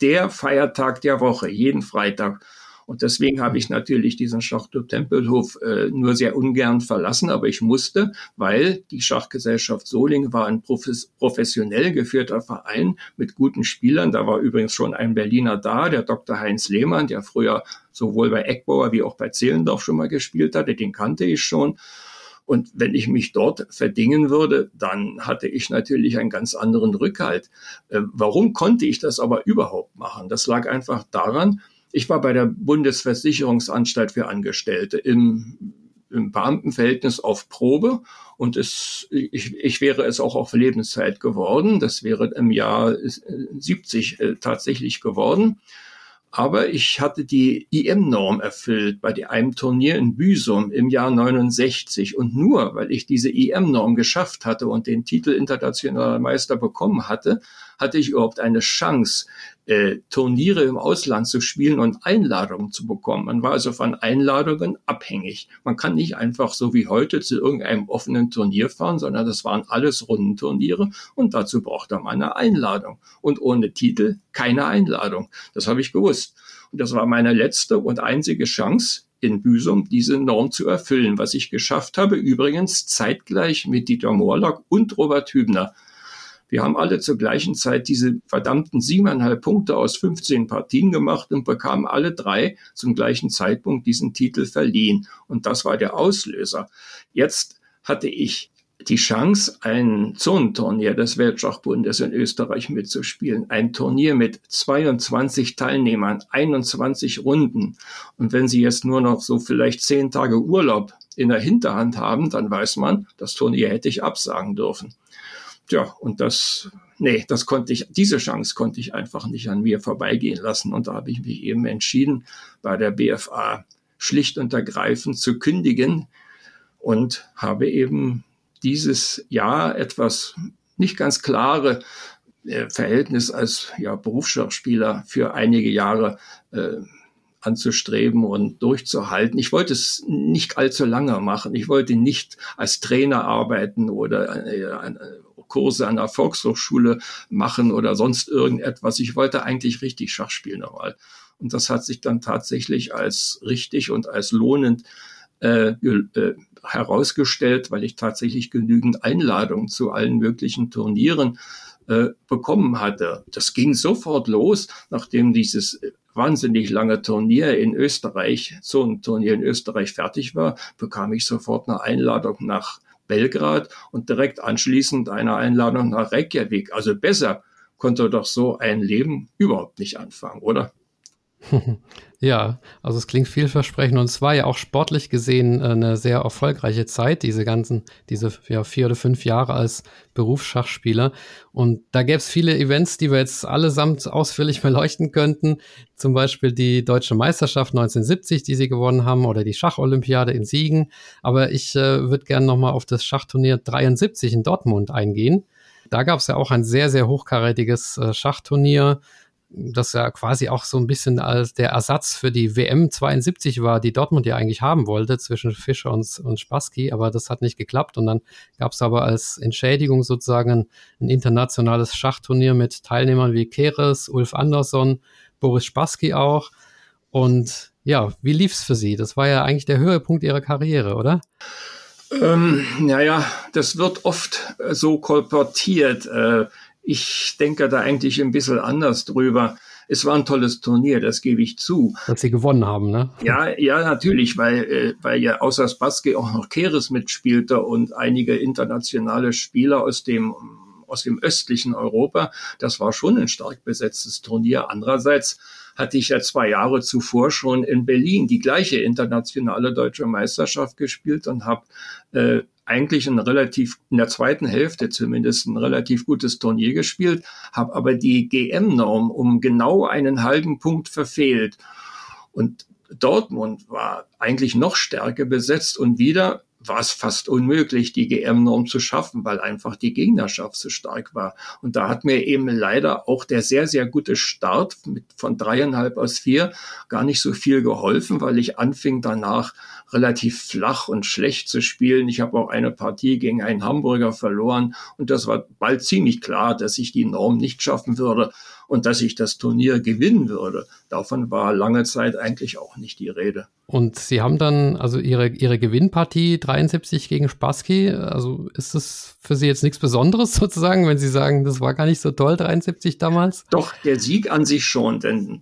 der Feiertag der Woche, jeden Freitag. Und deswegen habe ich natürlich diesen Schachclub Tempelhof äh, nur sehr ungern verlassen, aber ich musste, weil die Schachgesellschaft Solingen war ein profes professionell geführter Verein mit guten Spielern. Da war übrigens schon ein Berliner da, der Dr. Heinz Lehmann, der früher sowohl bei Eckbauer wie auch bei Zehlendorf schon mal gespielt hatte, den kannte ich schon. Und wenn ich mich dort verdingen würde, dann hatte ich natürlich einen ganz anderen Rückhalt. Äh, warum konnte ich das aber überhaupt machen? Das lag einfach daran, ich war bei der Bundesversicherungsanstalt für Angestellte im, im Beamtenverhältnis auf Probe und es, ich, ich wäre es auch auf Lebenszeit geworden. Das wäre im Jahr 70 äh, tatsächlich geworden. Aber ich hatte die IM-Norm erfüllt bei einem Turnier in Büsum im Jahr 69. Und nur weil ich diese IM-Norm geschafft hatte und den Titel internationaler Meister bekommen hatte, hatte ich überhaupt eine Chance, äh, Turniere im Ausland zu spielen und Einladungen zu bekommen. Man war also von Einladungen abhängig. Man kann nicht einfach so wie heute zu irgendeinem offenen Turnier fahren, sondern das waren alles Rundenturniere und dazu brauchte man eine Einladung. Und ohne Titel keine Einladung. Das habe ich gewusst. Und das war meine letzte und einzige Chance, in Büsum diese Norm zu erfüllen, was ich geschafft habe, übrigens zeitgleich mit Dieter Morlock und Robert Hübner. Wir haben alle zur gleichen Zeit diese verdammten siebeneinhalb Punkte aus 15 Partien gemacht und bekamen alle drei zum gleichen Zeitpunkt diesen Titel verliehen. Und das war der Auslöser. Jetzt hatte ich die Chance, ein Zonenturnier des Weltschachbundes in Österreich mitzuspielen. Ein Turnier mit 22 Teilnehmern, 21 Runden. Und wenn Sie jetzt nur noch so vielleicht zehn Tage Urlaub in der Hinterhand haben, dann weiß man, das Turnier hätte ich absagen dürfen. Tja, und das, nee, das konnte ich, diese Chance konnte ich einfach nicht an mir vorbeigehen lassen. Und da habe ich mich eben entschieden, bei der BFA schlicht und ergreifend zu kündigen und habe eben dieses Jahr etwas nicht ganz klare äh, Verhältnis als ja, Berufsschachspieler für einige Jahre äh, anzustreben und durchzuhalten. Ich wollte es nicht allzu lange machen. Ich wollte nicht als Trainer arbeiten oder äh, äh Kurse an der Volkshochschule machen oder sonst irgendetwas. Ich wollte eigentlich richtig Schach spielen nochmal. Und das hat sich dann tatsächlich als richtig und als lohnend äh, äh, herausgestellt, weil ich tatsächlich genügend Einladungen zu allen möglichen Turnieren äh, bekommen hatte. Das ging sofort los, nachdem dieses wahnsinnig lange Turnier in Österreich, so ein Turnier in Österreich fertig war, bekam ich sofort eine Einladung nach Belgrad und direkt anschließend eine Einladung nach Reykjavik. Also besser konnte doch so ein Leben überhaupt nicht anfangen, oder? Ja, also es klingt vielversprechend und es war ja auch sportlich gesehen äh, eine sehr erfolgreiche Zeit, diese ganzen, diese ja, vier oder fünf Jahre als Berufsschachspieler. Und da gäbe es viele Events, die wir jetzt allesamt ausführlich beleuchten könnten. Zum Beispiel die Deutsche Meisterschaft 1970, die sie gewonnen haben, oder die Schacholympiade in Siegen. Aber ich äh, würde gerne nochmal auf das Schachturnier 73 in Dortmund eingehen. Da gab es ja auch ein sehr, sehr hochkarätiges äh, Schachturnier das ja quasi auch so ein bisschen als der Ersatz für die WM 72 war, die Dortmund ja eigentlich haben wollte zwischen Fischer und, und Spassky, aber das hat nicht geklappt und dann gab es aber als Entschädigung sozusagen ein, ein, internationales Schachturnier mit Teilnehmern wie Keres, Ulf Andersson, Boris Spassky auch und ja, wie lief's für Sie? Das war ja eigentlich der Höhepunkt Ihrer Karriere, oder? Ähm, naja, das wird oft so kolportiert. Äh, ich denke da eigentlich ein bisschen anders drüber. Es war ein tolles Turnier, das gebe ich zu. Dass sie gewonnen haben, ne? Ja, ja, natürlich, weil, äh, weil ja außer Spassky auch noch Keres mitspielte und einige internationale Spieler aus dem aus dem östlichen Europa. Das war schon ein stark besetztes Turnier. Andererseits hatte ich ja zwei Jahre zuvor schon in Berlin die gleiche internationale deutsche Meisterschaft gespielt und habe äh, eigentlich ein relativ, in der zweiten Hälfte zumindest ein relativ gutes Turnier gespielt, habe aber die GM-Norm um genau einen halben Punkt verfehlt. Und Dortmund war eigentlich noch stärker besetzt und wieder war es fast unmöglich, die GM-Norm zu schaffen, weil einfach die Gegnerschaft so stark war. Und da hat mir eben leider auch der sehr, sehr gute Start mit, von dreieinhalb aus vier gar nicht so viel geholfen, weil ich anfing danach relativ flach und schlecht zu spielen. Ich habe auch eine Partie gegen einen Hamburger verloren und das war bald ziemlich klar, dass ich die Norm nicht schaffen würde und dass ich das Turnier gewinnen würde. Davon war lange Zeit eigentlich auch nicht die Rede. Und Sie haben dann also Ihre, Ihre Gewinnpartie 73 gegen Spassky. Also ist das für Sie jetzt nichts Besonderes sozusagen, wenn Sie sagen, das war gar nicht so toll, 73 damals? Doch, der Sieg an sich schon. Denn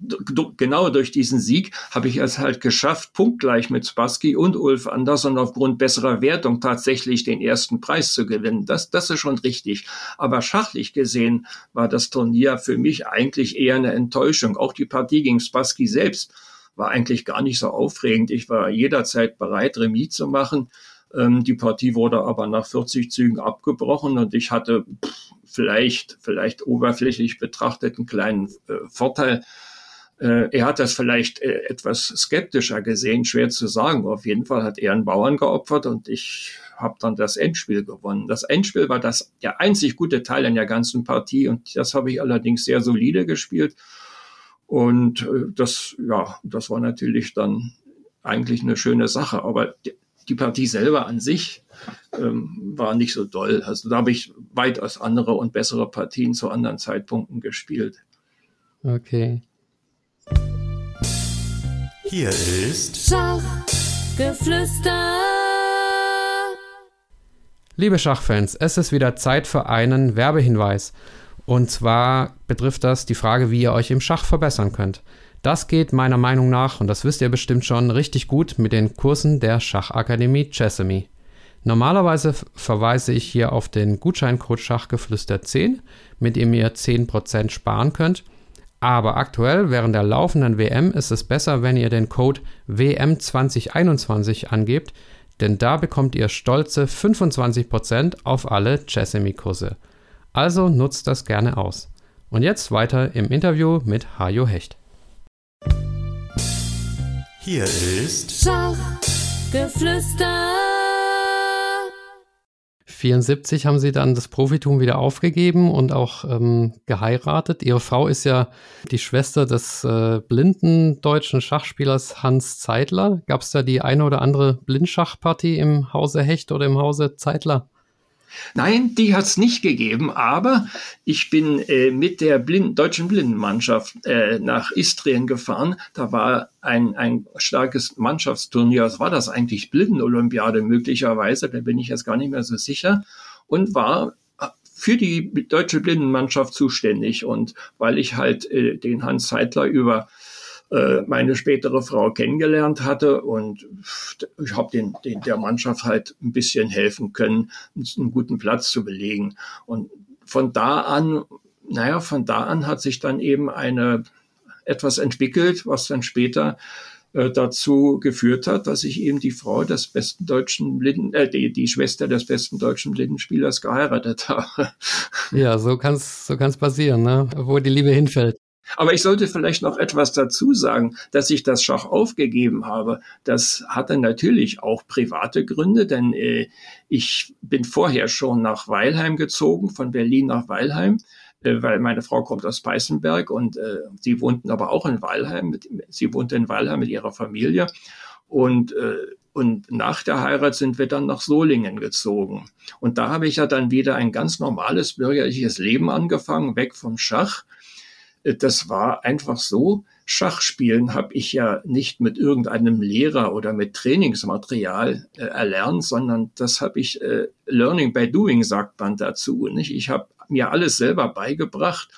genau durch diesen Sieg habe ich es halt geschafft, punktgleich mit Spassky und Ulf Andersson aufgrund besserer Wertung tatsächlich den ersten Preis zu gewinnen. Das, das ist schon richtig. Aber schachlich gesehen war das Turnier für mich eigentlich eher eine Enttäuschung. Auch die Partie gegen Spassky selbst war eigentlich gar nicht so aufregend. Ich war jederzeit bereit, Remis zu machen. Ähm, die Partie wurde aber nach 40 Zügen abgebrochen und ich hatte pff, vielleicht, vielleicht oberflächlich betrachtet einen kleinen äh, Vorteil. Äh, er hat das vielleicht äh, etwas skeptischer gesehen, schwer zu sagen. Auf jeden Fall hat er einen Bauern geopfert und ich habe dann das Endspiel gewonnen. Das Endspiel war das der einzig gute Teil in der ganzen Partie und das habe ich allerdings sehr solide gespielt. Und äh, das, ja, das war natürlich dann eigentlich eine schöne Sache. Aber die Partie selber an sich ähm, war nicht so doll. Also da habe ich weitaus andere und bessere Partien zu anderen Zeitpunkten gespielt. Okay. Hier ist Schachgeflüster. Liebe Schachfans, es ist wieder Zeit für einen Werbehinweis. Und zwar betrifft das die Frage, wie ihr euch im Schach verbessern könnt. Das geht meiner Meinung nach, und das wisst ihr bestimmt schon, richtig gut mit den Kursen der Schachakademie Chessamy. Normalerweise verweise ich hier auf den Gutscheincode Schachgeflüster 10, mit dem ihr 10% sparen könnt. Aber aktuell während der laufenden WM ist es besser, wenn ihr den Code WM2021 angebt, denn da bekommt ihr stolze 25% auf alle Chessemy-Kurse. Also nutzt das gerne aus. Und jetzt weiter im Interview mit Hajo Hecht. Hier ist Schachgeflüster. 74 haben sie dann das Profitum wieder aufgegeben und auch ähm, geheiratet. Ihre Frau ist ja die Schwester des äh, blinden deutschen Schachspielers Hans Zeitler. Gab es da die eine oder andere Blindschachpartie im Hause Hecht oder im Hause Zeitler? Nein, die hat es nicht gegeben, aber ich bin äh, mit der Blind deutschen Blindenmannschaft äh, nach Istrien gefahren. Da war ein, ein starkes Mannschaftsturnier. Was war das eigentlich? Blindenolympiade möglicherweise, da bin ich jetzt gar nicht mehr so sicher. Und war äh, für die deutsche Blindenmannschaft zuständig. Und weil ich halt äh, den Hans Zeitler über meine spätere Frau kennengelernt hatte und ich habe den, den, der Mannschaft halt ein bisschen helfen können, einen guten Platz zu belegen. Und von da an, naja, von da an hat sich dann eben eine etwas entwickelt, was dann später äh, dazu geführt hat, dass ich eben die Frau des besten deutschen Blinden, äh, die, die Schwester des besten deutschen Blindenspielers geheiratet habe. Ja, so kann es so kann's passieren, ne? wo die Liebe hinfällt. Aber ich sollte vielleicht noch etwas dazu sagen, dass ich das Schach aufgegeben habe. Das hatte natürlich auch private Gründe, denn äh, ich bin vorher schon nach Weilheim gezogen, von Berlin nach Weilheim, äh, weil meine Frau kommt aus Peißenberg und äh, sie wohnten aber auch in Weilheim. Mit, sie wohnte in Weilheim mit ihrer Familie und äh, und nach der Heirat sind wir dann nach Solingen gezogen. Und da habe ich ja dann wieder ein ganz normales bürgerliches Leben angefangen, weg vom Schach das war einfach so. Schachspielen habe ich ja nicht mit irgendeinem Lehrer oder mit Trainingsmaterial äh, erlernt, sondern das habe ich äh, Learning by Doing sagt man dazu. Nicht? Ich habe mir alles selber beigebracht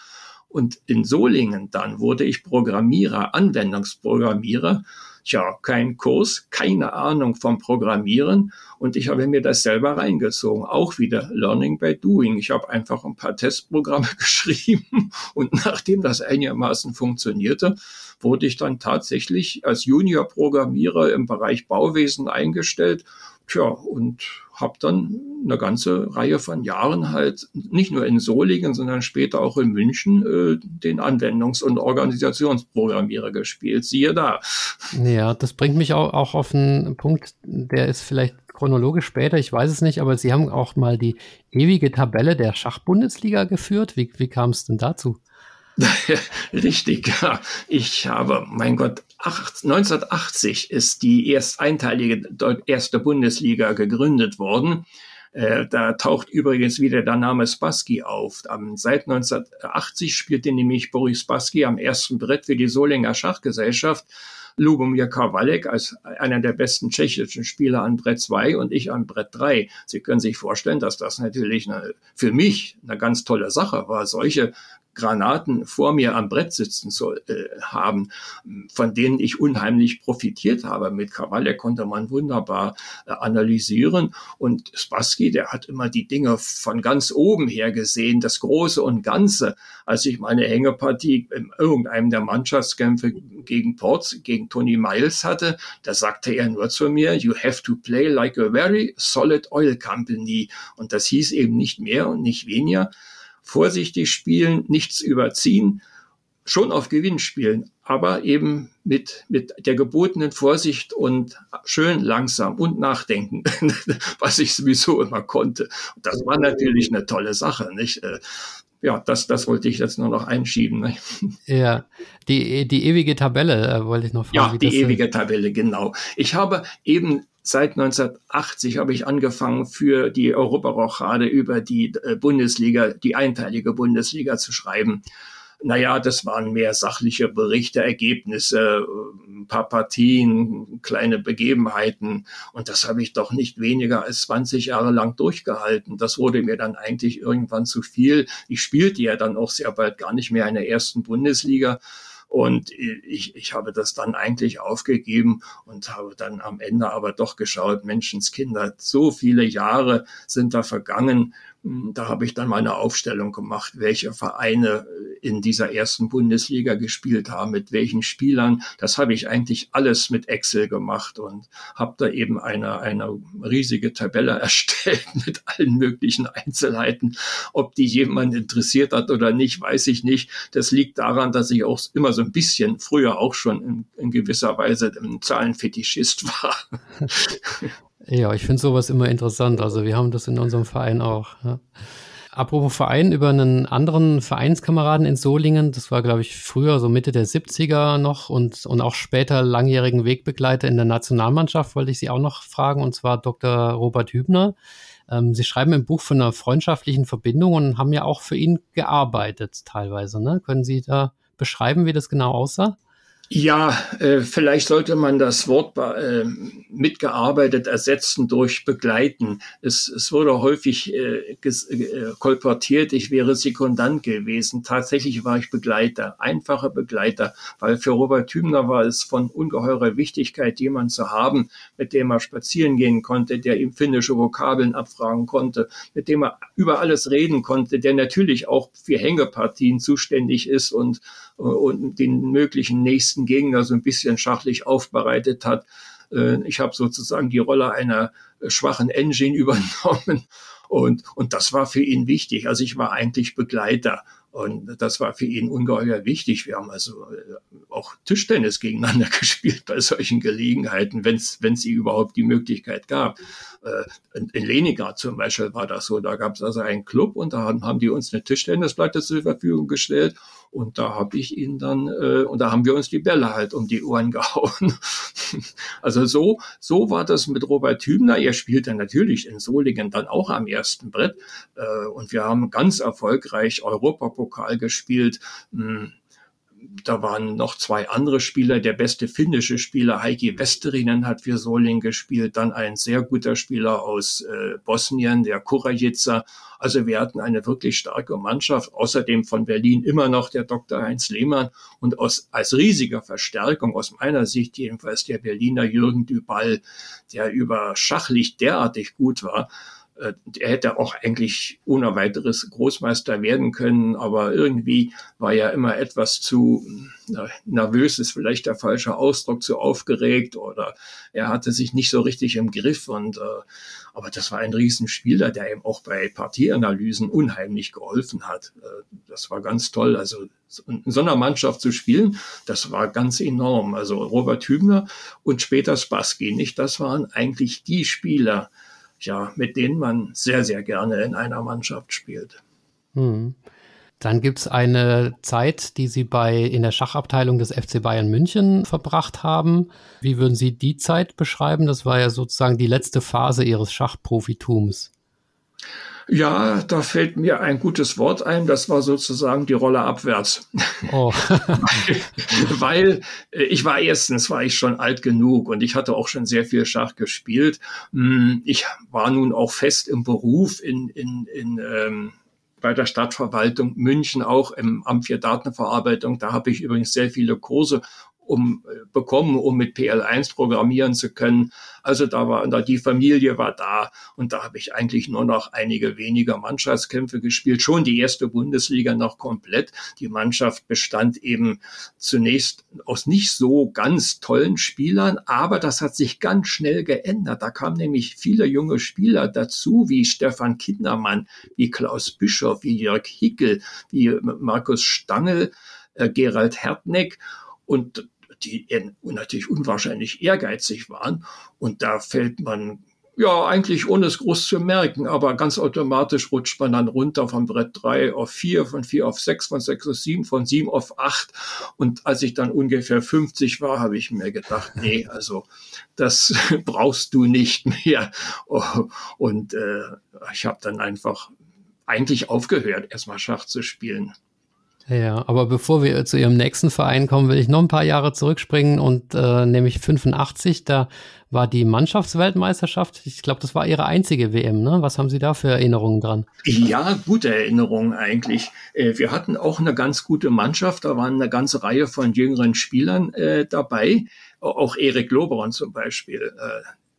und in Solingen dann wurde ich Programmierer, Anwendungsprogrammierer Tja, kein Kurs, keine Ahnung vom Programmieren und ich habe mir das selber reingezogen. Auch wieder Learning by Doing. Ich habe einfach ein paar Testprogramme geschrieben und nachdem das einigermaßen funktionierte, wurde ich dann tatsächlich als Junior-Programmierer im Bereich Bauwesen eingestellt. Tja, und habe dann eine ganze Reihe von Jahren halt nicht nur in Solingen, sondern später auch in München äh, den Anwendungs- und Organisationsprogrammierer gespielt. Siehe da. Ja, das bringt mich auch, auch auf einen Punkt, der ist vielleicht chronologisch später, ich weiß es nicht, aber Sie haben auch mal die ewige Tabelle der Schachbundesliga geführt. Wie, wie kam es denn dazu? Richtig, ja. Ich habe, mein Gott, 1980 ist die erst einteilige erste Bundesliga gegründet worden. Äh, da taucht übrigens wieder der Name Spassky auf. seit 1980 spielte nämlich Boris Spassky am ersten Brett für die Solinger Schachgesellschaft. Lubomir Karwalek als einer der besten tschechischen Spieler an Brett 2 und ich an Brett 3. Sie können sich vorstellen, dass das natürlich eine, für mich eine ganz tolle Sache war, solche Granaten vor mir am Brett sitzen zu äh, haben, von denen ich unheimlich profitiert habe. Mit Krawalek konnte man wunderbar äh, analysieren und Spassky, der hat immer die Dinge von ganz oben her gesehen, das Große und Ganze. Als ich meine Hängepartie in irgendeinem der Mannschaftskämpfe gegen Ports, gegen Tony Miles hatte, da sagte er nur zu mir, you have to play like a very solid oil company. Und das hieß eben nicht mehr und nicht weniger vorsichtig spielen, nichts überziehen, schon auf Gewinn spielen, aber eben mit, mit der gebotenen Vorsicht und schön langsam und nachdenken, was ich sowieso immer konnte. Das war natürlich eine tolle Sache, nicht? Äh, ja, das, das wollte ich jetzt nur noch einschieben. Ne? Ja, die, die ewige Tabelle äh, wollte ich noch fragen. Ja, die ewige ist. Tabelle, genau. Ich habe eben seit 1980 habe ich angefangen, für die Europarochade über die äh, Bundesliga, die einteilige Bundesliga zu schreiben. Naja, das waren mehr sachliche Berichte, Ergebnisse, ein paar Partien, kleine Begebenheiten. Und das habe ich doch nicht weniger als 20 Jahre lang durchgehalten. Das wurde mir dann eigentlich irgendwann zu viel. Ich spielte ja dann auch sehr bald gar nicht mehr in der ersten Bundesliga. Und ich, ich habe das dann eigentlich aufgegeben und habe dann am Ende aber doch geschaut, Menschenskinder, so viele Jahre sind da vergangen da habe ich dann meine Aufstellung gemacht, welche Vereine in dieser ersten Bundesliga gespielt haben, mit welchen Spielern. Das habe ich eigentlich alles mit Excel gemacht und habe da eben eine, eine riesige Tabelle erstellt mit allen möglichen Einzelheiten. Ob die jemand interessiert hat oder nicht, weiß ich nicht. Das liegt daran, dass ich auch immer so ein bisschen früher auch schon in, in gewisser Weise ein Zahlenfetischist war. Ja, ich finde sowas immer interessant. Also wir haben das in unserem Verein auch. Ja. Apropos Verein, über einen anderen Vereinskameraden in Solingen, das war, glaube ich, früher so Mitte der 70er noch und, und auch später langjährigen Wegbegleiter in der Nationalmannschaft, wollte ich Sie auch noch fragen, und zwar Dr. Robert Hübner. Ähm, Sie schreiben im Buch von einer freundschaftlichen Verbindung und haben ja auch für ihn gearbeitet teilweise. Ne? Können Sie da beschreiben, wie das genau aussah? Ja, äh, vielleicht sollte man das Wort äh, mitgearbeitet ersetzen durch begleiten. Es, es wurde häufig äh, ges, äh, kolportiert, ich wäre Sekundant gewesen. Tatsächlich war ich Begleiter, einfacher Begleiter, weil für Robert Hübner war es von ungeheurer Wichtigkeit, jemanden zu haben, mit dem er spazieren gehen konnte, der ihm finnische Vokabeln abfragen konnte, mit dem er über alles reden konnte, der natürlich auch für Hängepartien zuständig ist und, und den möglichen nächsten Gegner so ein bisschen schachlich aufbereitet hat. Äh, ich habe sozusagen die Rolle einer schwachen Engine übernommen und, und das war für ihn wichtig. Also ich war eigentlich Begleiter und das war für ihn ungeheuer wichtig. Wir haben also äh, auch Tischtennis gegeneinander gespielt bei solchen Gelegenheiten, wenn es sie überhaupt die Möglichkeit gab. Äh, in Leningrad zum Beispiel war das so. Da gab es also einen Club und da haben die uns eine Tischtennisplatte zur Verfügung gestellt und da habe ich ihn dann, äh, und da haben wir uns die Bälle halt um die Ohren gehauen. also so, so war das mit Robert Hübner. Er spielte natürlich in Solingen dann auch am ersten Brett. Äh, und wir haben ganz erfolgreich Europapokal gespielt. Hm, da waren noch zwei andere Spieler. Der beste finnische Spieler, Heikki Westerinen, hat für Solingen gespielt. Dann ein sehr guter Spieler aus äh, Bosnien, der Kurajica. Also wir hatten eine wirklich starke Mannschaft. Außerdem von Berlin immer noch der Dr. Heinz Lehmann. Und aus, als riesiger Verstärkung, aus meiner Sicht jedenfalls, der Berliner Jürgen Düball, der über Schachlicht derartig gut war. Äh, er hätte auch eigentlich ohne weiteres Großmeister werden können, aber irgendwie war er immer etwas zu nervös, ist vielleicht der falsche Ausdruck, zu aufgeregt oder er hatte sich nicht so richtig im Griff und äh, aber das war ein Riesenspieler, der ihm auch bei Partieanalysen unheimlich geholfen hat. Äh, das war ganz toll. Also in so einer Mannschaft zu spielen, das war ganz enorm. Also Robert Hübner und später Spassky, nicht? Das waren eigentlich die Spieler, ja, mit denen man sehr, sehr gerne in einer Mannschaft spielt. Hm. Dann gibt es eine Zeit, die Sie bei in der Schachabteilung des FC Bayern München verbracht haben. Wie würden Sie die Zeit beschreiben? Das war ja sozusagen die letzte Phase Ihres Schachprofitums. Ja, da fällt mir ein gutes Wort ein. Das war sozusagen die Rolle abwärts. Oh. Weil äh, ich war erstens, war ich schon alt genug und ich hatte auch schon sehr viel Schach gespielt. Hm, ich war nun auch fest im Beruf in, in, in ähm, bei der Stadtverwaltung München auch im Amt für Datenverarbeitung. Da habe ich übrigens sehr viele Kurse um äh, bekommen, um mit PL1 programmieren zu können. Also da war da die Familie war da und da habe ich eigentlich nur noch einige wenige Mannschaftskämpfe gespielt. Schon die erste Bundesliga noch komplett. Die Mannschaft bestand eben zunächst aus nicht so ganz tollen Spielern, aber das hat sich ganz schnell geändert. Da kamen nämlich viele junge Spieler dazu, wie Stefan Kindermann, wie Klaus Bischoff, wie Jörg Hickel, wie Markus Stangl, äh, Gerald Hertneck und die natürlich unwahrscheinlich ehrgeizig waren. Und da fällt man ja, eigentlich ohne es groß zu merken, aber ganz automatisch rutscht man dann runter von Brett 3 auf 4, von 4 auf 6, von 6 auf 7, von 7 auf 8. Und als ich dann ungefähr 50 war, habe ich mir gedacht, nee, also das brauchst du nicht mehr. Und äh, ich habe dann einfach eigentlich aufgehört, erstmal Schach zu spielen. Ja, aber bevor wir zu Ihrem nächsten Verein kommen, will ich noch ein paar Jahre zurückspringen und äh, nämlich 85, da war die Mannschaftsweltmeisterschaft. Ich glaube, das war Ihre einzige WM, ne? Was haben Sie da für Erinnerungen dran? Ja, gute Erinnerungen eigentlich. Äh, wir hatten auch eine ganz gute Mannschaft, da waren eine ganze Reihe von jüngeren Spielern äh, dabei, auch Erik Loberon zum Beispiel.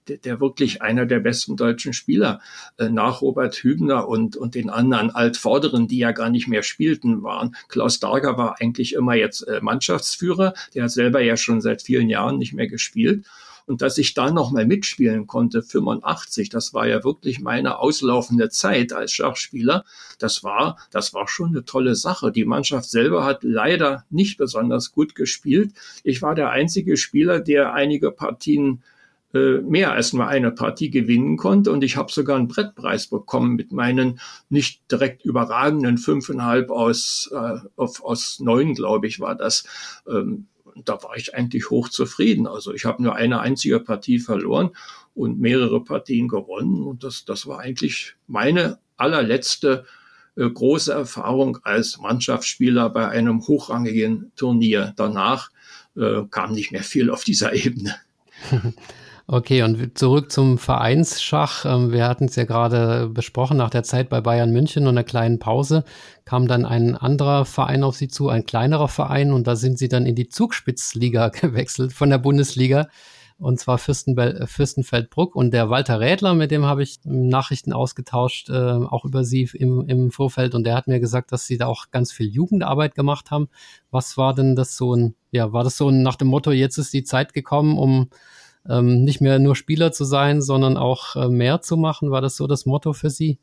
Der, der wirklich einer der besten deutschen Spieler äh, nach Robert Hübner und, und den anderen Altvorderen, die ja gar nicht mehr spielten, waren. Klaus Darger war eigentlich immer jetzt äh, Mannschaftsführer, der hat selber ja schon seit vielen Jahren nicht mehr gespielt. Und dass ich da nochmal mitspielen konnte, 85, das war ja wirklich meine auslaufende Zeit als Schachspieler. Das war, das war schon eine tolle Sache. Die Mannschaft selber hat leider nicht besonders gut gespielt. Ich war der einzige Spieler, der einige Partien äh, mehr als nur eine Partie gewinnen konnte. Und ich habe sogar einen Brettpreis bekommen mit meinen nicht direkt überragenden fünfeinhalb aus, äh, auf, aus neun, glaube ich, war das. Ähm, da war ich eigentlich hochzufrieden. Also ich habe nur eine einzige Partie verloren und mehrere Partien gewonnen. Und das, das war eigentlich meine allerletzte äh, große Erfahrung als Mannschaftsspieler bei einem hochrangigen Turnier. Danach äh, kam nicht mehr viel auf dieser Ebene. Okay, und zurück zum Vereinsschach. Ähm, wir hatten es ja gerade besprochen, nach der Zeit bei Bayern München und einer kleinen Pause kam dann ein anderer Verein auf Sie zu, ein kleinerer Verein, und da sind Sie dann in die Zugspitzliga gewechselt von der Bundesliga, und zwar Fürstenbel Fürstenfeldbruck. Und der Walter Rädler, mit dem habe ich Nachrichten ausgetauscht, äh, auch über Sie im, im Vorfeld, und der hat mir gesagt, dass Sie da auch ganz viel Jugendarbeit gemacht haben. Was war denn das so ein, ja, war das so ein, nach dem Motto, jetzt ist die Zeit gekommen, um ähm, nicht mehr nur Spieler zu sein, sondern auch äh, mehr zu machen? War das so das Motto für Sie?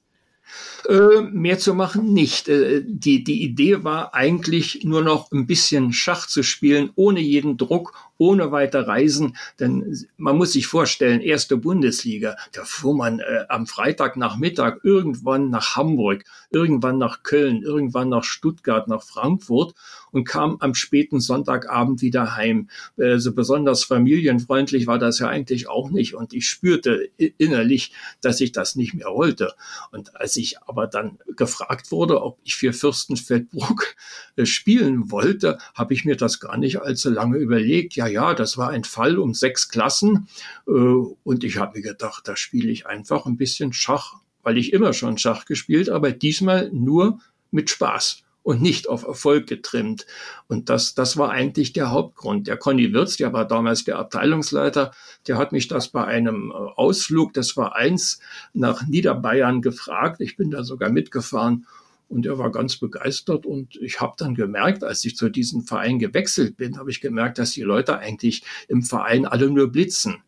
Äh, mehr zu machen nicht. Äh, die, die Idee war eigentlich nur noch ein bisschen Schach zu spielen, ohne jeden Druck, ohne weiter Reisen. Denn man muss sich vorstellen, erste Bundesliga, da fuhr man äh, am Freitagnachmittag irgendwann nach Hamburg, irgendwann nach Köln, irgendwann nach Stuttgart, nach Frankfurt und kam am späten Sonntagabend wieder heim. Also besonders familienfreundlich war das ja eigentlich auch nicht. Und ich spürte innerlich, dass ich das nicht mehr wollte. Und als ich aber dann gefragt wurde, ob ich für Fürstenfeldbruck äh, spielen wollte, habe ich mir das gar nicht allzu lange überlegt. Ja, ja, das war ein Fall um sechs Klassen. Äh, und ich habe mir gedacht, da spiele ich einfach ein bisschen Schach, weil ich immer schon Schach gespielt, aber diesmal nur mit Spaß und nicht auf Erfolg getrimmt. Und das, das war eigentlich der Hauptgrund. Der Conny Wirz, der war damals der Abteilungsleiter, der hat mich das bei einem äh, Ausflug des Vereins nach Niederbayern gefragt. Ich bin da sogar mitgefahren und er war ganz begeistert und ich habe dann gemerkt, als ich zu diesem Verein gewechselt bin, habe ich gemerkt, dass die Leute eigentlich im Verein alle nur blitzen.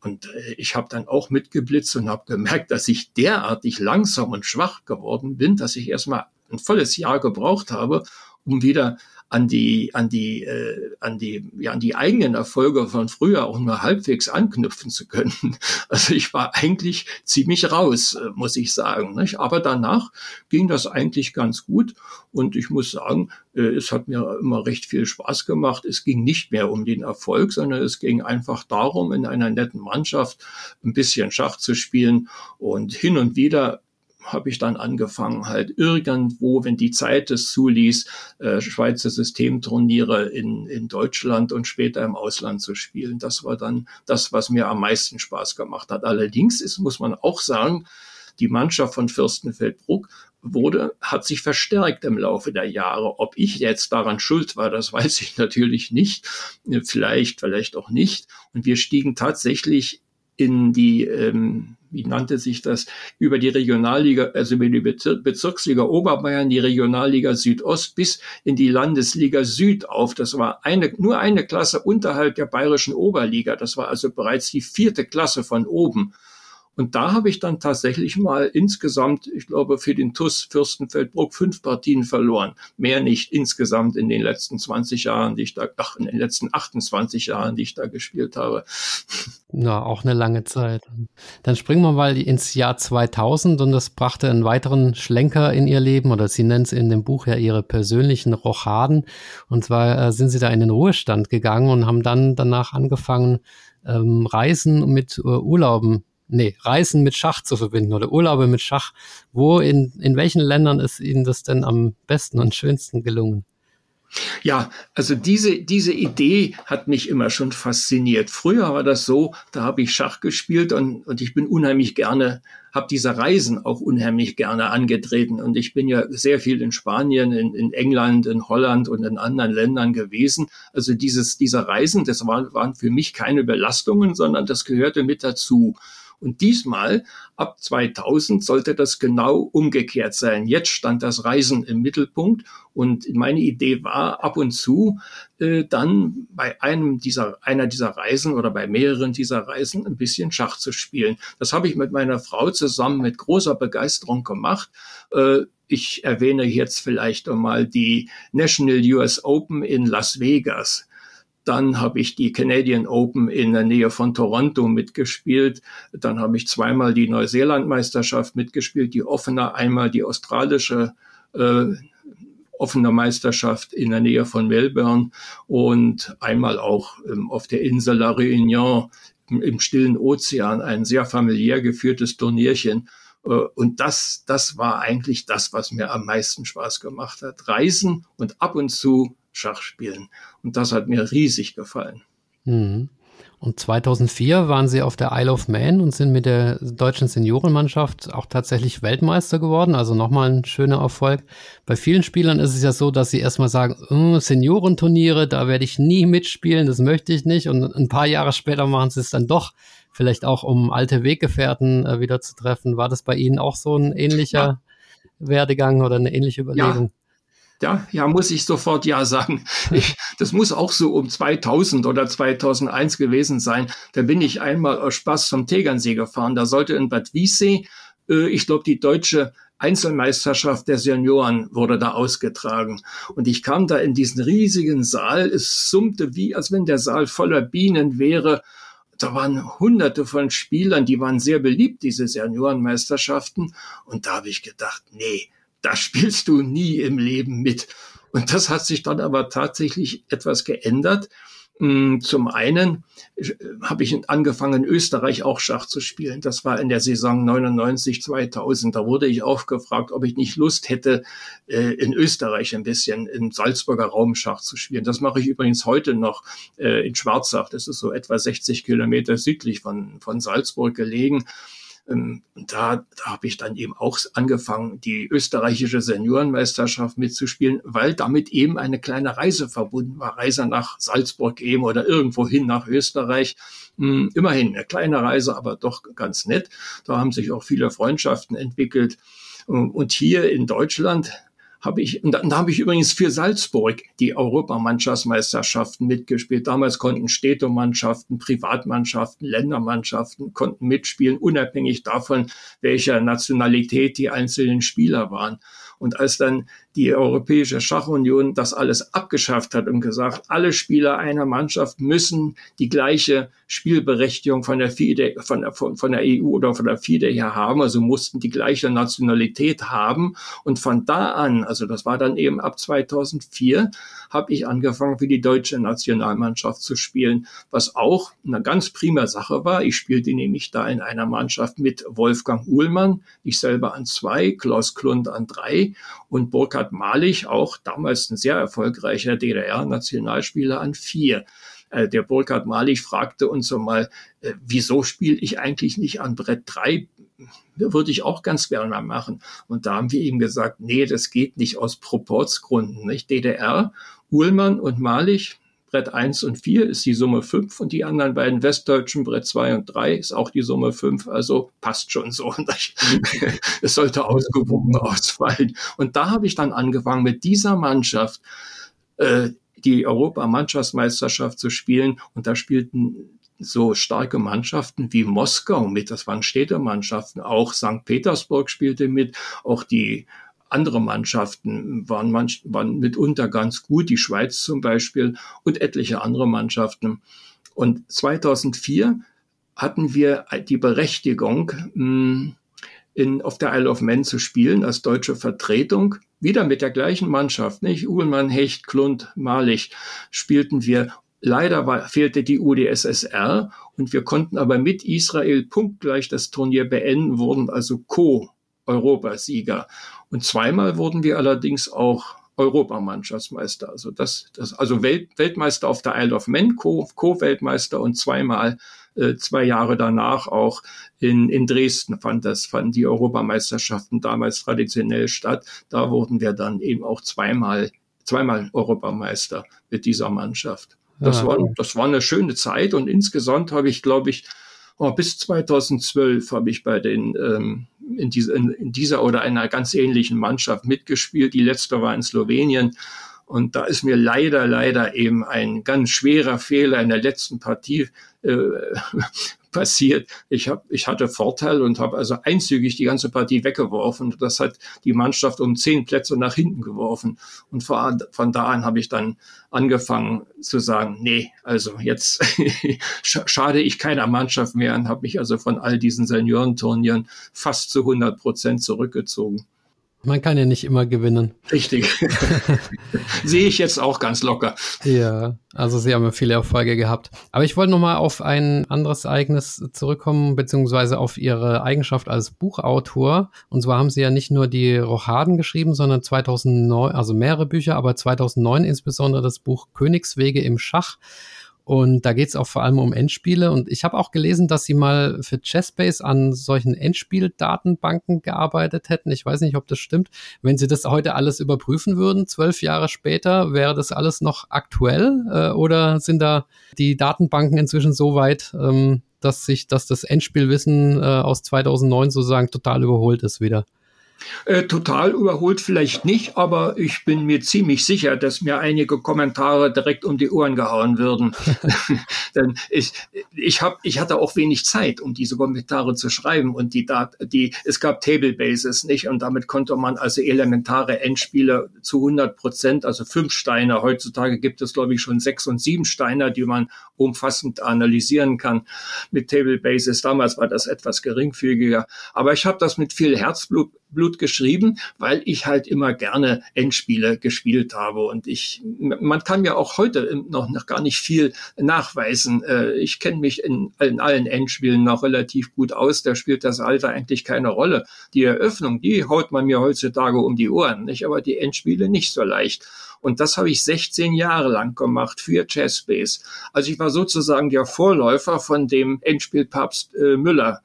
Und äh, ich habe dann auch mitgeblitzt und habe gemerkt, dass ich derartig langsam und schwach geworden bin, dass ich erstmal ein volles Jahr gebraucht habe, um wieder an die, an die, äh, an die, ja, an die eigenen Erfolge von früher auch nur halbwegs anknüpfen zu können. Also ich war eigentlich ziemlich raus, äh, muss ich sagen. Nicht? Aber danach ging das eigentlich ganz gut und ich muss sagen, äh, es hat mir immer recht viel Spaß gemacht. Es ging nicht mehr um den Erfolg, sondern es ging einfach darum, in einer netten Mannschaft ein bisschen Schach zu spielen und hin und wieder habe ich dann angefangen, halt irgendwo, wenn die Zeit es zuließ, äh, Schweizer Systemturniere in, in Deutschland und später im Ausland zu spielen. Das war dann das, was mir am meisten Spaß gemacht hat. Allerdings ist, muss man auch sagen, die Mannschaft von Fürstenfeldbruck wurde, hat sich verstärkt im Laufe der Jahre. Ob ich jetzt daran schuld war, das weiß ich natürlich nicht. Vielleicht, vielleicht auch nicht. Und wir stiegen tatsächlich in die, ähm, wie nannte sich das, über die Regionalliga, also über die Bezirksliga Oberbayern, die Regionalliga Südost bis in die Landesliga Süd auf. Das war eine, nur eine Klasse unterhalb der bayerischen Oberliga. Das war also bereits die vierte Klasse von oben. Und da habe ich dann tatsächlich mal insgesamt, ich glaube, für den TUS Fürstenfeldbruck fünf Partien verloren. Mehr nicht insgesamt in den letzten 20 Jahren, die ich da, ach, in den letzten 28 Jahren, die ich da gespielt habe. Ja, auch eine lange Zeit. Dann springen wir mal ins Jahr 2000 und das brachte einen weiteren Schlenker in ihr Leben oder sie nennt es in dem Buch ja ihre persönlichen Rochaden. Und zwar äh, sind sie da in den Ruhestand gegangen und haben dann danach angefangen, ähm, Reisen mit äh, Urlauben nee, Reisen mit Schach zu verbinden oder Urlaube mit Schach. Wo, in, in welchen Ländern ist Ihnen das denn am besten und schönsten gelungen? Ja, also diese, diese Idee hat mich immer schon fasziniert. Früher war das so, da habe ich Schach gespielt und, und ich bin unheimlich gerne, habe diese Reisen auch unheimlich gerne angetreten. Und ich bin ja sehr viel in Spanien, in, in England, in Holland und in anderen Ländern gewesen. Also dieses, diese Reisen, das war, waren für mich keine Belastungen, sondern das gehörte mit dazu. Und diesmal, ab 2000, sollte das genau umgekehrt sein. Jetzt stand das Reisen im Mittelpunkt und meine Idee war, ab und zu äh, dann bei einem dieser, einer dieser Reisen oder bei mehreren dieser Reisen ein bisschen Schach zu spielen. Das habe ich mit meiner Frau zusammen mit großer Begeisterung gemacht. Äh, ich erwähne jetzt vielleicht einmal die National US Open in Las Vegas. Dann habe ich die Canadian Open in der Nähe von Toronto mitgespielt. Dann habe ich zweimal die Neuseeland-Meisterschaft mitgespielt, die offene, einmal die australische äh, offene Meisterschaft in der Nähe von Melbourne und einmal auch ähm, auf der Insel La Réunion im, im stillen Ozean ein sehr familiär geführtes Turnierchen. Äh, und das, das war eigentlich das, was mir am meisten Spaß gemacht hat. Reisen und ab und zu Schach spielen. Und das hat mir riesig gefallen. Mhm. Und 2004 waren sie auf der Isle of Man und sind mit der deutschen Seniorenmannschaft auch tatsächlich Weltmeister geworden. Also nochmal ein schöner Erfolg. Bei vielen Spielern ist es ja so, dass sie erstmal sagen, oh, Seniorenturniere, da werde ich nie mitspielen, das möchte ich nicht. Und ein paar Jahre später machen sie es dann doch, vielleicht auch um alte Weggefährten äh, wieder zu treffen. War das bei Ihnen auch so ein ähnlicher ja. Werdegang oder eine ähnliche Überlegung? Ja. Ja, ja, muss ich sofort ja sagen. Ich, das muss auch so um 2000 oder 2001 gewesen sein. Da bin ich einmal aus Spaß zum Tegernsee gefahren. Da sollte in Bad Wiessee, äh, ich glaube, die deutsche Einzelmeisterschaft der Senioren wurde da ausgetragen. Und ich kam da in diesen riesigen Saal. Es summte wie, als wenn der Saal voller Bienen wäre. Da waren hunderte von Spielern, die waren sehr beliebt, diese Seniorenmeisterschaften. Und da habe ich gedacht, nee, da spielst du nie im Leben mit. Und das hat sich dann aber tatsächlich etwas geändert. Mm, zum einen äh, habe ich angefangen, in Österreich auch Schach zu spielen. Das war in der Saison 99, 2000. Da wurde ich aufgefragt, ob ich nicht Lust hätte, äh, in Österreich ein bisschen im Salzburger Raum Schach zu spielen. Das mache ich übrigens heute noch äh, in Schwarzach. Das ist so etwa 60 Kilometer südlich von, von Salzburg gelegen. Ähm, da, da habe ich dann eben auch angefangen, die österreichische Seniorenmeisterschaft mitzuspielen, weil damit eben eine kleine Reise verbunden war. Reise nach Salzburg eben oder irgendwohin nach Österreich. Hm, immerhin eine kleine Reise, aber doch ganz nett. Da haben sich auch viele Freundschaften entwickelt. Und hier in Deutschland habe ich, und dann habe ich übrigens für Salzburg die Europamannschaftsmeisterschaften mitgespielt. Damals konnten Städtemannschaften, Privatmannschaften, Ländermannschaften konnten mitspielen, unabhängig davon, welcher Nationalität die einzelnen Spieler waren. Und als dann die Europäische Schachunion das alles abgeschafft hat und gesagt, alle Spieler einer Mannschaft müssen die gleiche Spielberechtigung von der FIDE, von der, von, der EU oder von der FIDE her haben, also mussten die gleiche Nationalität haben. Und von da an, also das war dann eben ab 2004, habe ich angefangen für die deutsche Nationalmannschaft zu spielen, was auch eine ganz prima Sache war. Ich spielte nämlich da in einer Mannschaft mit Wolfgang Uhlmann, ich selber an zwei, Klaus Klund an drei und Burkhard Malich, auch damals ein sehr erfolgreicher DDR-Nationalspieler an vier äh, der Burkhard Malich fragte uns so mal, äh, wieso spiele ich eigentlich nicht an Brett drei? Würde ich auch ganz gerne machen. Und da haben wir ihm gesagt, nee, das geht nicht aus Proportsgründen. Nicht? DDR Uhlmann und Malich, Brett 1 und 4 ist die Summe 5 und die anderen beiden westdeutschen Brett 2 und 3 ist auch die Summe 5, also passt schon so. es sollte ausgewogen ausfallen. Und da habe ich dann angefangen mit dieser Mannschaft äh, die Europamannschaftsmeisterschaft zu spielen und da spielten so starke Mannschaften wie Moskau mit, das waren Städtemannschaften, auch St. Petersburg spielte mit, auch die andere Mannschaften waren, manch, waren mitunter ganz gut, die Schweiz zum Beispiel und etliche andere Mannschaften. Und 2004 hatten wir die Berechtigung, hm, in, auf der Isle of Man zu spielen als deutsche Vertretung. Wieder mit der gleichen Mannschaft, nicht? Uhlmann, Hecht, Klund, Malich spielten wir. Leider war, fehlte die UdSSR und wir konnten aber mit Israel punktgleich das Turnier beenden, wurden also Co-Europasieger. Und zweimal wurden wir allerdings auch Europamannschaftsmeister. Also das, das also Welt, Weltmeister auf der Isle of Man, Co-Weltmeister und zweimal äh, zwei Jahre danach auch in, in Dresden fand das, fanden die Europameisterschaften damals traditionell statt. Da wurden wir dann eben auch zweimal, zweimal Europameister mit dieser Mannschaft. Das, ah, war, das war eine schöne Zeit und insgesamt habe ich, glaube ich, oh, bis 2012 habe ich bei den ähm, in, diese, in, in dieser oder einer ganz ähnlichen Mannschaft mitgespielt. Die letzte war in Slowenien. Und da ist mir leider, leider eben ein ganz schwerer Fehler in der letzten Partie äh, passiert. Ich, hab, ich hatte Vorteil und habe also einzügig die ganze Partie weggeworfen. Das hat die Mannschaft um zehn Plätze nach hinten geworfen. Und von, von da an habe ich dann angefangen zu sagen, nee, also jetzt schade ich keiner Mannschaft mehr und habe mich also von all diesen Seniorenturnieren fast zu 100 Prozent zurückgezogen. Man kann ja nicht immer gewinnen. Richtig. Sehe ich jetzt auch ganz locker. Ja, also Sie haben viele Erfolge gehabt. Aber ich wollte nochmal auf ein anderes Ereignis zurückkommen, beziehungsweise auf Ihre Eigenschaft als Buchautor. Und zwar haben Sie ja nicht nur die Rochaden geschrieben, sondern 2009, also mehrere Bücher, aber 2009 insbesondere das Buch Königswege im Schach. Und da geht es auch vor allem um Endspiele. Und ich habe auch gelesen, dass sie mal für Chessbase an solchen Endspieldatenbanken gearbeitet hätten. Ich weiß nicht, ob das stimmt. Wenn sie das heute alles überprüfen würden, zwölf Jahre später, wäre das alles noch aktuell? Äh, oder sind da die Datenbanken inzwischen so weit, ähm, dass sich, dass das Endspielwissen äh, aus 2009 sozusagen total überholt ist wieder? Äh, total überholt vielleicht nicht, aber ich bin mir ziemlich sicher, dass mir einige Kommentare direkt um die Ohren gehauen würden. Denn ich, ich, hab, ich hatte auch wenig Zeit, um diese Kommentare zu schreiben und die, Dat die es gab Table Bases nicht und damit konnte man also elementare Endspiele zu 100 Prozent, also fünf Steine. Heutzutage gibt es glaube ich schon sechs und sieben Steine, die man umfassend analysieren kann mit Table Bases. Damals war das etwas geringfügiger, aber ich habe das mit viel Herzblut Blut geschrieben, weil ich halt immer gerne Endspiele gespielt habe. Und ich, man kann mir auch heute noch, noch gar nicht viel nachweisen. Äh, ich kenne mich in, in allen Endspielen noch relativ gut aus. Da spielt das Alter eigentlich keine Rolle. Die Eröffnung, die haut man mir heutzutage um die Ohren, nicht? Aber die Endspiele nicht so leicht. Und das habe ich 16 Jahre lang gemacht für Chessbase. Also ich war sozusagen der Vorläufer von dem Endspielpapst äh, Müller.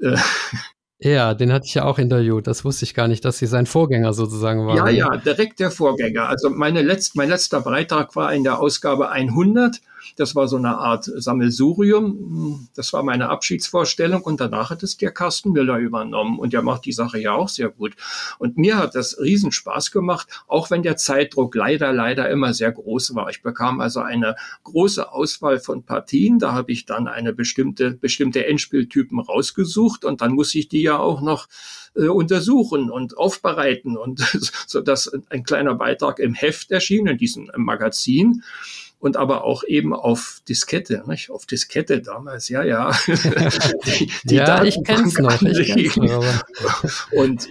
Äh, ja, den hatte ich ja auch interviewt. Das wusste ich gar nicht, dass sie sein Vorgänger sozusagen war. Ja, ja, direkt der Vorgänger. Also meine letzt, mein letzter Beitrag war in der Ausgabe 100 das war so eine Art Sammelsurium. Das war meine Abschiedsvorstellung und danach hat es der Carsten Müller übernommen und der macht die Sache ja auch sehr gut. Und mir hat das riesen Spaß gemacht, auch wenn der Zeitdruck leider, leider immer sehr groß war. Ich bekam also eine große Auswahl von Partien. Da habe ich dann eine bestimmte, bestimmte Endspieltypen rausgesucht und dann muss ich die ja auch noch äh, untersuchen und aufbereiten und so dass ein kleiner Beitrag im Heft erschien, in diesem Magazin und aber auch eben auf Diskette, nicht? auf Diskette damals, ja, ja. die, die ja, ich kenn's noch. Ich kenn's noch und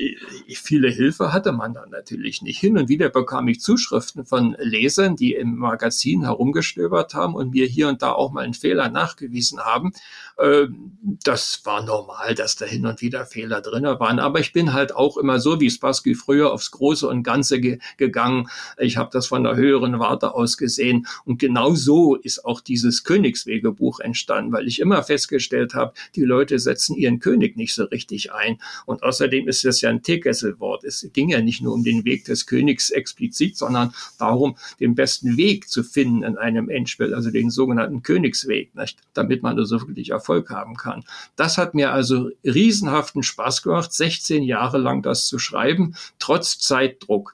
viele Hilfe hatte man dann natürlich nicht. Hin und wieder bekam ich Zuschriften von Lesern, die im Magazin herumgestöbert haben und mir hier und da auch mal einen Fehler nachgewiesen haben. Ähm, das war normal, dass da hin und wieder Fehler drin waren. Aber ich bin halt auch immer so wie Spassky früher aufs Große und Ganze ge gegangen. Ich habe das von der höheren Warte aus gesehen. Und genau so ist auch dieses Königswegebuch entstanden, weil ich immer festgestellt habe, die Leute setzen ihren König nicht so richtig ein. Und außerdem ist das ja ein Teekesselwort. Es ging ja nicht nur um den Weg des Königs explizit, sondern darum, den besten Weg zu finden in einem Endspiel, also den sogenannten Königsweg, nicht? damit man also wirklich Erfolg haben kann. Das hat mir also riesenhaften Spaß gemacht, 16 Jahre lang das zu schreiben, trotz Zeitdruck.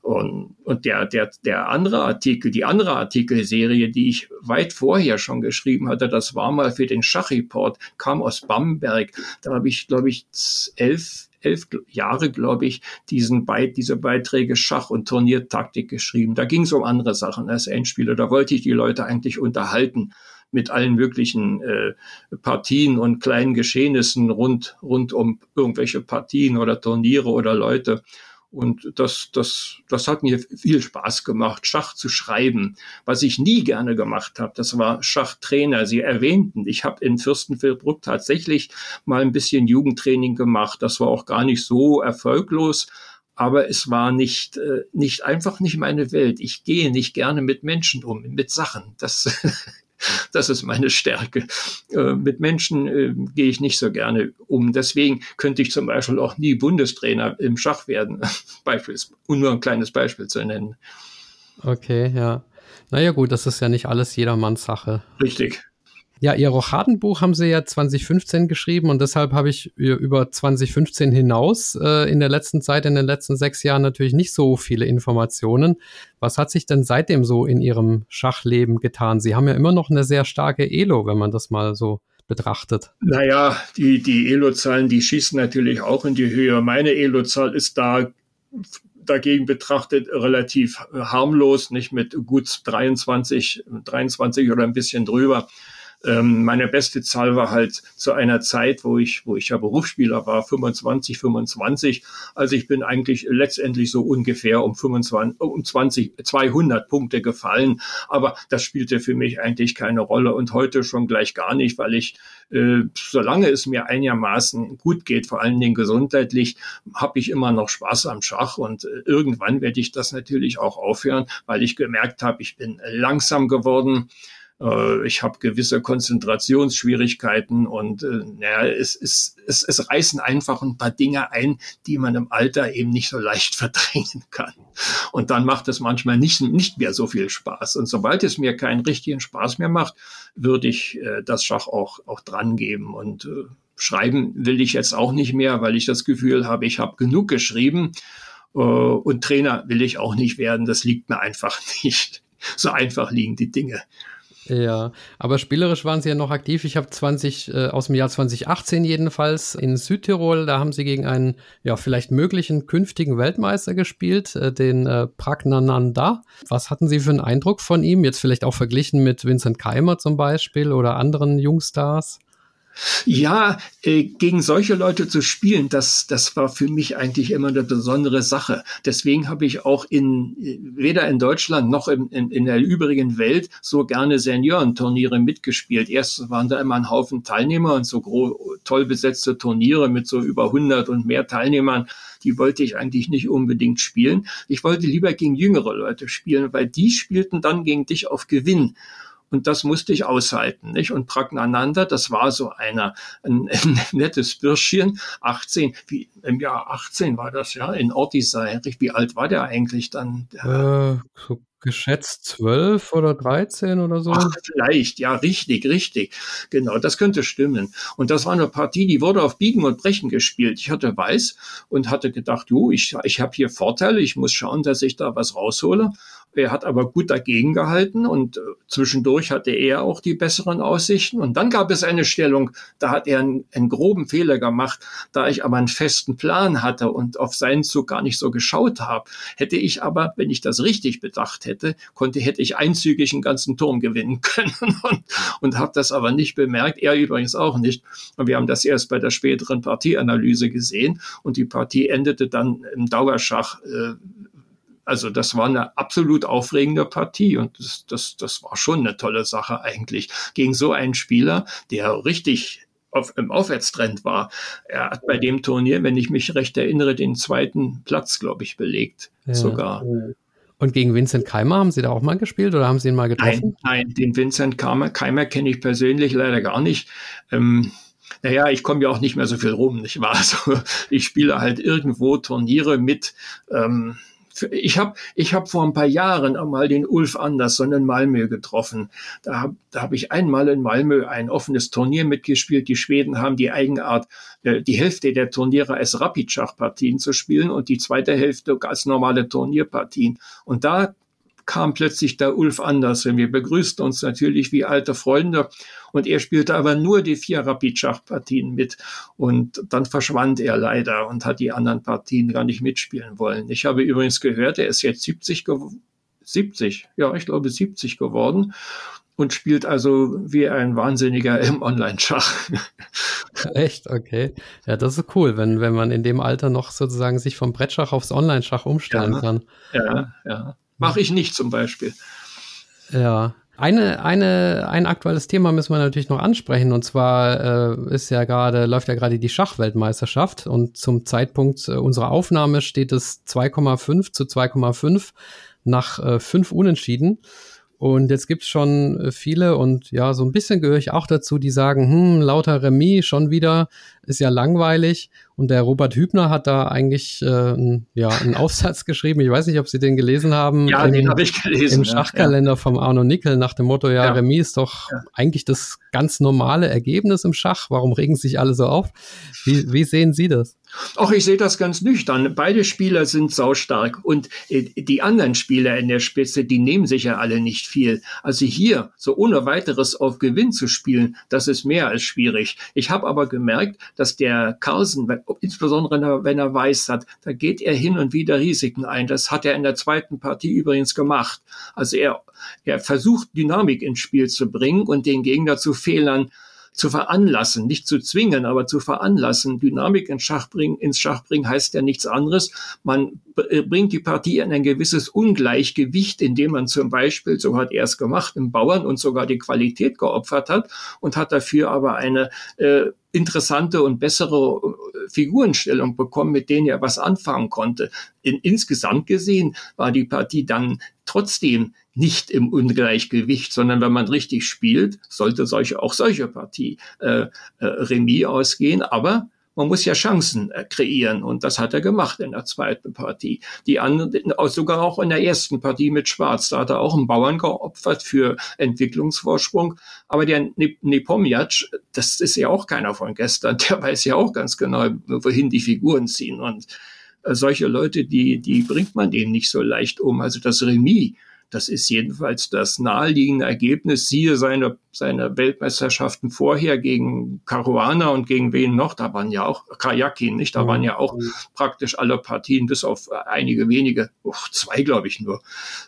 Und, und der, der, der andere Artikel, die andere Artikelserie, die ich weit vorher schon geschrieben hatte, das war mal für den Schachreport, kam aus Bamberg. Da habe ich, glaube ich, elf elf Jahre, glaube ich, diesen Be diese Beiträge Schach und Turniertaktik geschrieben. Da ging es um andere Sachen als Endspiele. Da wollte ich die Leute eigentlich unterhalten mit allen möglichen äh, Partien und kleinen Geschehnissen rund, rund um irgendwelche Partien oder Turniere oder Leute. Und das, das, das hat mir viel Spaß gemacht, Schach zu schreiben. Was ich nie gerne gemacht habe, das war Schachtrainer. Sie erwähnten, ich habe in Fürstenfeldbruck tatsächlich mal ein bisschen Jugendtraining gemacht. Das war auch gar nicht so erfolglos. Aber es war nicht, äh, nicht einfach nicht meine Welt. Ich gehe nicht gerne mit Menschen um, mit Sachen. Das Das ist meine Stärke. Äh, mit Menschen äh, gehe ich nicht so gerne um. Deswegen könnte ich zum Beispiel auch nie Bundestrainer im Schach werden. Beispiels, um nur ein kleines Beispiel zu nennen. Okay, ja. Naja, gut, das ist ja nicht alles jedermanns Sache. Richtig. Ja, Ihr Rochadenbuch haben Sie ja 2015 geschrieben und deshalb habe ich über 2015 hinaus äh, in der letzten Zeit, in den letzten sechs Jahren natürlich nicht so viele Informationen. Was hat sich denn seitdem so in Ihrem Schachleben getan? Sie haben ja immer noch eine sehr starke Elo, wenn man das mal so betrachtet. Naja, die, die Elo-Zahlen, die schießen natürlich auch in die Höhe. Meine Elo-Zahl ist da dagegen betrachtet relativ harmlos, nicht mit gut 23, 23 oder ein bisschen drüber. Ähm, meine beste Zahl war halt zu einer Zeit, wo ich, wo ich ja Berufsspieler war, 25, 25. Also ich bin eigentlich letztendlich so ungefähr um 25, um 20, 200 Punkte gefallen. Aber das spielte für mich eigentlich keine Rolle und heute schon gleich gar nicht, weil ich, äh, solange es mir einigermaßen gut geht, vor allen Dingen gesundheitlich, habe ich immer noch Spaß am Schach und äh, irgendwann werde ich das natürlich auch aufhören, weil ich gemerkt habe, ich bin langsam geworden. Äh, ich habe gewisse Konzentrationsschwierigkeiten und äh, naja, es, es, es, es reißen einfach ein paar Dinge ein, die man im Alter eben nicht so leicht verdrängen kann. Und dann macht es manchmal nicht, nicht mehr so viel Spaß. Und sobald es mir keinen richtigen Spaß mehr macht, würde ich äh, das Schach auch, auch dran geben. Und äh, schreiben will ich jetzt auch nicht mehr, weil ich das Gefühl habe, ich habe genug geschrieben. Äh, und Trainer will ich auch nicht werden. Das liegt mir einfach nicht. So einfach liegen die Dinge. Ja, aber spielerisch waren sie ja noch aktiv. Ich habe 20 äh, aus dem Jahr 2018 jedenfalls in Südtirol, da haben sie gegen einen ja vielleicht möglichen künftigen Weltmeister gespielt, äh, den äh, Pragnananda. Was hatten Sie für einen Eindruck von ihm? Jetzt vielleicht auch verglichen mit Vincent Keimer zum Beispiel oder anderen Jungstars? Ja, äh, gegen solche Leute zu spielen, das, das war für mich eigentlich immer eine besondere Sache. Deswegen habe ich auch in, weder in Deutschland noch in, in, in der übrigen Welt so gerne Seniorenturniere mitgespielt. Erst waren da immer ein Haufen Teilnehmer und so toll besetzte Turniere mit so über 100 und mehr Teilnehmern die wollte ich eigentlich nicht unbedingt spielen. Ich wollte lieber gegen jüngere Leute spielen, weil die spielten dann gegen dich auf Gewinn. Und das musste ich aushalten. Nicht? Und Pragnananda, das war so einer, ein, ein nettes Bürschchen, 18, wie im Jahr 18 war das ja, in Ortisei. Wie alt war der eigentlich dann? Äh, so geschätzt zwölf oder dreizehn oder so. Ach, vielleicht, ja, richtig, richtig. Genau, das könnte stimmen. Und das war eine Partie, die wurde auf Biegen und Brechen gespielt. Ich hatte Weiß und hatte gedacht, jo, ich, ich habe hier Vorteile, ich muss schauen, dass ich da was raushole. Er hat aber gut dagegen gehalten und äh, zwischendurch hatte er auch die besseren Aussichten. Und dann gab es eine Stellung, da hat er einen, einen groben Fehler gemacht. Da ich aber einen festen Plan hatte und auf seinen Zug gar nicht so geschaut habe, hätte ich aber, wenn ich das richtig bedacht hätte, konnte, hätte ich einzügig einen ganzen Turm gewinnen können und, und habe das aber nicht bemerkt. Er übrigens auch nicht. Und wir haben das erst bei der späteren Partieanalyse gesehen und die Partie endete dann im Dauerschach äh, also das war eine absolut aufregende Partie und das, das, das war schon eine tolle Sache eigentlich gegen so einen Spieler, der richtig auf, im Aufwärtstrend war. Er hat bei dem Turnier, wenn ich mich recht erinnere, den zweiten Platz, glaube ich, belegt ja. sogar. Und gegen Vincent Keimer haben Sie da auch mal gespielt oder haben Sie ihn mal getroffen? Nein, nein den Vincent Keimer, Keimer kenne ich persönlich leider gar nicht. Ähm, naja, ich komme ja auch nicht mehr so viel rum, nicht wahr? Also, ich spiele halt irgendwo Turniere mit. Ähm, ich habe ich hab vor ein paar Jahren einmal den Ulf Andersson in Malmö getroffen. Da habe da hab ich einmal in Malmö ein offenes Turnier mitgespielt. Die Schweden haben die Eigenart, äh, die Hälfte der Turniere als Rapid-Schachpartien zu spielen und die zweite Hälfte als normale Turnierpartien. Und da kam plötzlich der Ulf Andersen. Wir begrüßten uns natürlich wie alte Freunde und er spielte aber nur die vier Rapid-Schachpartien mit und dann verschwand er leider und hat die anderen Partien gar nicht mitspielen wollen. Ich habe übrigens gehört, er ist jetzt 70 70, ja, ich glaube 70 geworden und spielt also wie ein Wahnsinniger im Online-Schach. Echt? Okay. Ja, das ist cool, wenn, wenn man in dem Alter noch sozusagen sich vom Brettschach aufs Online-Schach umstellen ja, kann. Ja, ja. Mache ich nicht zum Beispiel. Ja. Eine, eine, ein aktuelles Thema müssen wir natürlich noch ansprechen. Und zwar äh, ist ja gerade, läuft ja gerade die Schachweltmeisterschaft und zum Zeitpunkt äh, unserer Aufnahme steht es 2,5 zu 2,5 nach äh, fünf Unentschieden. Und jetzt gibt's schon äh, viele und ja, so ein bisschen gehöre ich auch dazu, die sagen, hm, lauter Remis schon wieder, ist ja langweilig. Und der Robert Hübner hat da eigentlich äh, ein, ja, einen Aufsatz geschrieben. Ich weiß nicht, ob Sie den gelesen haben. Ja, im, den habe ich gelesen. Im Schachkalender ja. vom Arno Nickel nach dem Motto, ja, ja. Remis ist doch ja. eigentlich das ganz normale Ergebnis im Schach. Warum regen sich alle so auf? Wie, wie sehen Sie das? Auch ich sehe das ganz nüchtern. Beide Spieler sind saustark und äh, die anderen Spieler in der Spitze, die nehmen sich ja alle nicht viel. Also hier so ohne weiteres auf Gewinn zu spielen, das ist mehr als schwierig. Ich habe aber gemerkt, dass der Carlsen, insbesondere wenn er weiß hat, da geht er hin und wieder Risiken ein. Das hat er in der zweiten Partie übrigens gemacht. Also er, er versucht Dynamik ins Spiel zu bringen und den Gegner zu Fehlern zu veranlassen, nicht zu zwingen, aber zu veranlassen. Dynamik ins Schach bringen, ins Schach bringen heißt ja nichts anderes. Man äh, bringt die Partie in ein gewisses Ungleichgewicht, indem man zum Beispiel, so hat er es gemacht, im Bauern und sogar die Qualität geopfert hat und hat dafür aber eine äh, interessante und bessere Figurenstellung bekommen, mit denen er was anfangen konnte. In, insgesamt gesehen war die Partie dann trotzdem nicht im Ungleichgewicht, sondern wenn man richtig spielt, sollte solche, auch solche Partie äh, äh, Remis ausgehen. Aber man muss ja Chancen äh, kreieren und das hat er gemacht in der zweiten Partie. Die anderen, sogar auch in der ersten Partie mit Schwarz, da hat er auch einen Bauern geopfert für Entwicklungsvorsprung. Aber der Nepomniac, das ist ja auch keiner von gestern, der weiß ja auch ganz genau, wohin die Figuren ziehen und äh, solche Leute, die, die bringt man denen nicht so leicht um. Also das Remis, das ist jedenfalls das naheliegende Ergebnis. Siehe seine, seine Weltmeisterschaften vorher gegen Caruana und gegen wen noch. Da waren ja auch Kajakin, nicht? Da waren ja auch mhm. praktisch alle Partien, bis auf einige wenige, oh, zwei glaube ich nur,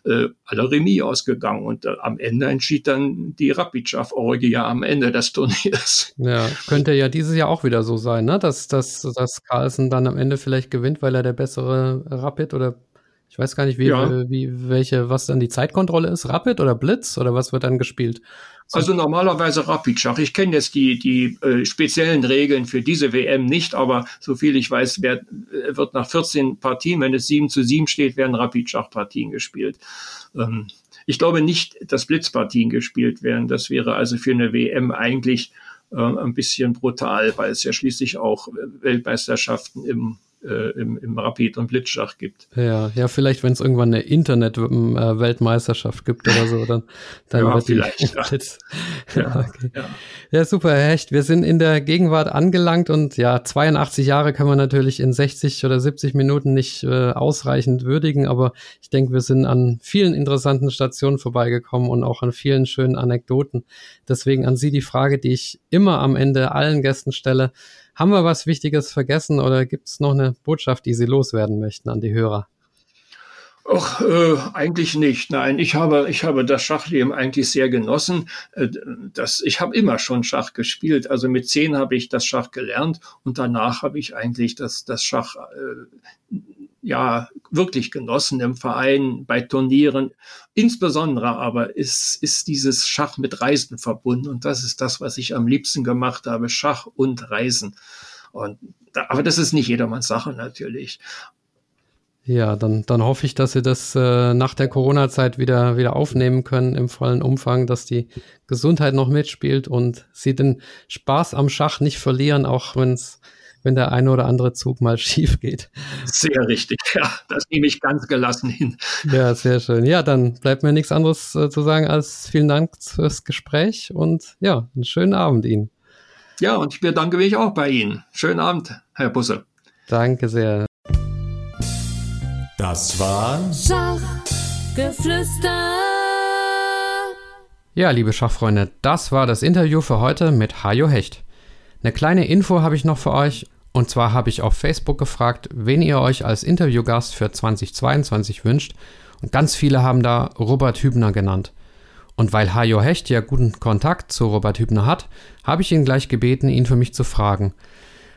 äh, alle Remis ausgegangen. Und äh, am Ende entschied dann die Rapidschaf-Orgie am Ende des Turniers. Ja, könnte ja dieses Jahr auch wieder so sein, ne? Dass, dass, dass Carlsen dann am Ende vielleicht gewinnt, weil er der bessere Rapid oder ich weiß gar nicht, wie, ja. wie, welche, was dann die Zeitkontrolle ist. Rapid oder Blitz oder was wird dann gespielt? Also normalerweise Rapid-Schach. Ich kenne jetzt die, die äh, speziellen Regeln für diese WM nicht, aber so viel ich weiß, wer, äh, wird nach 14 Partien, wenn es 7 zu 7 steht, werden Rapid-Schach-Partien gespielt. Ähm, ich glaube nicht, dass Blitzpartien gespielt werden. Das wäre also für eine WM eigentlich äh, ein bisschen brutal, weil es ja schließlich auch äh, Weltmeisterschaften im äh, im, im Rapid- und Blitzschach gibt. Ja, ja, vielleicht, wenn es irgendwann eine Internet-Weltmeisterschaft gibt oder so, dann, dann ja, wird vielleicht. Ja. ja, okay. ja. ja, super, Herr Hecht. Wir sind in der Gegenwart angelangt und ja, 82 Jahre kann man natürlich in 60 oder 70 Minuten nicht äh, ausreichend würdigen, aber ich denke, wir sind an vielen interessanten Stationen vorbeigekommen und auch an vielen schönen Anekdoten. Deswegen an Sie die Frage, die ich immer am Ende allen Gästen stelle. Haben wir was Wichtiges vergessen oder gibt es noch eine Botschaft, die Sie loswerden möchten an die Hörer? Ach, äh, eigentlich nicht. Nein, ich habe, ich habe das Schachleben eigentlich sehr genossen. Äh, das, ich habe immer schon Schach gespielt. Also mit zehn habe ich das Schach gelernt und danach habe ich eigentlich das, das Schach äh, ja wirklich genossen im Verein, bei Turnieren. Insbesondere aber ist, ist dieses Schach mit Reisen verbunden und das ist das, was ich am liebsten gemacht habe, Schach und Reisen. Und da, aber das ist nicht jedermanns Sache natürlich. Ja, dann, dann hoffe ich, dass Sie das äh, nach der Corona-Zeit wieder, wieder aufnehmen können im vollen Umfang, dass die Gesundheit noch mitspielt und Sie den Spaß am Schach nicht verlieren, auch wenn es wenn der eine oder andere Zug mal schief geht. Sehr richtig, ja, das nehme ich ganz gelassen hin. Ja, sehr schön. Ja, dann bleibt mir nichts anderes äh, zu sagen als vielen Dank fürs Gespräch und ja, einen schönen Abend Ihnen. Ja, und ich bedanke mich auch bei Ihnen. Schönen Abend, Herr Busse. Danke sehr. Das war Schachgeflüster. Ja, liebe Schachfreunde, das war das Interview für heute mit Hajo Hecht. Eine kleine Info habe ich noch für euch. Und zwar habe ich auf Facebook gefragt, wen ihr euch als Interviewgast für 2022 wünscht. Und ganz viele haben da Robert Hübner genannt. Und weil Hajo Hecht ja guten Kontakt zu Robert Hübner hat, habe ich ihn gleich gebeten, ihn für mich zu fragen.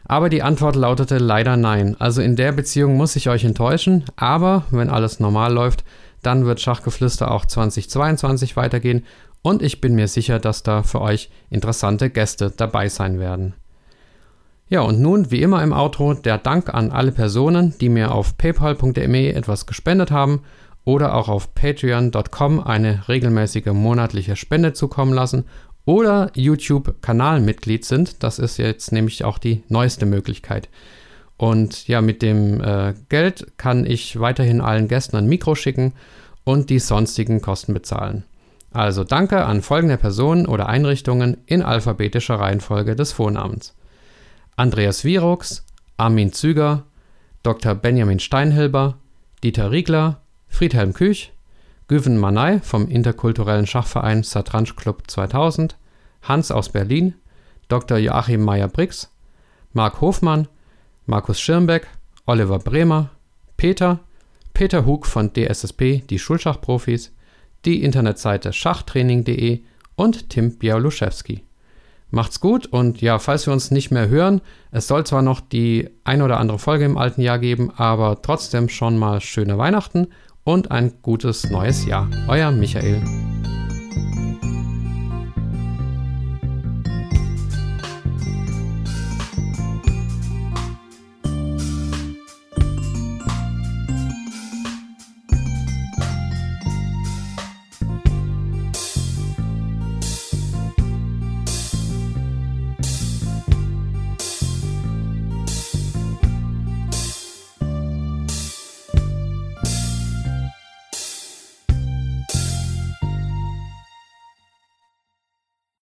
Aber die Antwort lautete leider nein. Also in der Beziehung muss ich euch enttäuschen, aber wenn alles normal läuft, dann wird Schachgeflüster auch 2022 weitergehen und ich bin mir sicher, dass da für euch interessante Gäste dabei sein werden. Ja, und nun, wie immer im Outro, der Dank an alle Personen, die mir auf paypal.me etwas gespendet haben oder auch auf patreon.com eine regelmäßige monatliche Spende zukommen lassen oder YouTube-Kanalmitglied sind. Das ist jetzt nämlich auch die neueste Möglichkeit. Und ja, mit dem äh, Geld kann ich weiterhin allen Gästen ein Mikro schicken und die sonstigen Kosten bezahlen. Also danke an folgende Personen oder Einrichtungen in alphabetischer Reihenfolge des Vornamens. Andreas Virux, Armin Züger, Dr. Benjamin Steinhilber, Dieter Riegler, Friedhelm Küch, Güven Manay vom interkulturellen Schachverein Satranj Club 2000, Hans aus Berlin, Dr. Joachim Meyer-Brix, Marc Hofmann, Markus Schirmbeck, Oliver Bremer, Peter, Peter Hug von DSSP, die Schulschachprofis, die Internetseite schachtraining.de und Tim Bialuszewski. Macht's gut und ja, falls wir uns nicht mehr hören, es soll zwar noch die ein oder andere Folge im alten Jahr geben, aber trotzdem schon mal schöne Weihnachten und ein gutes neues Jahr. Euer Michael.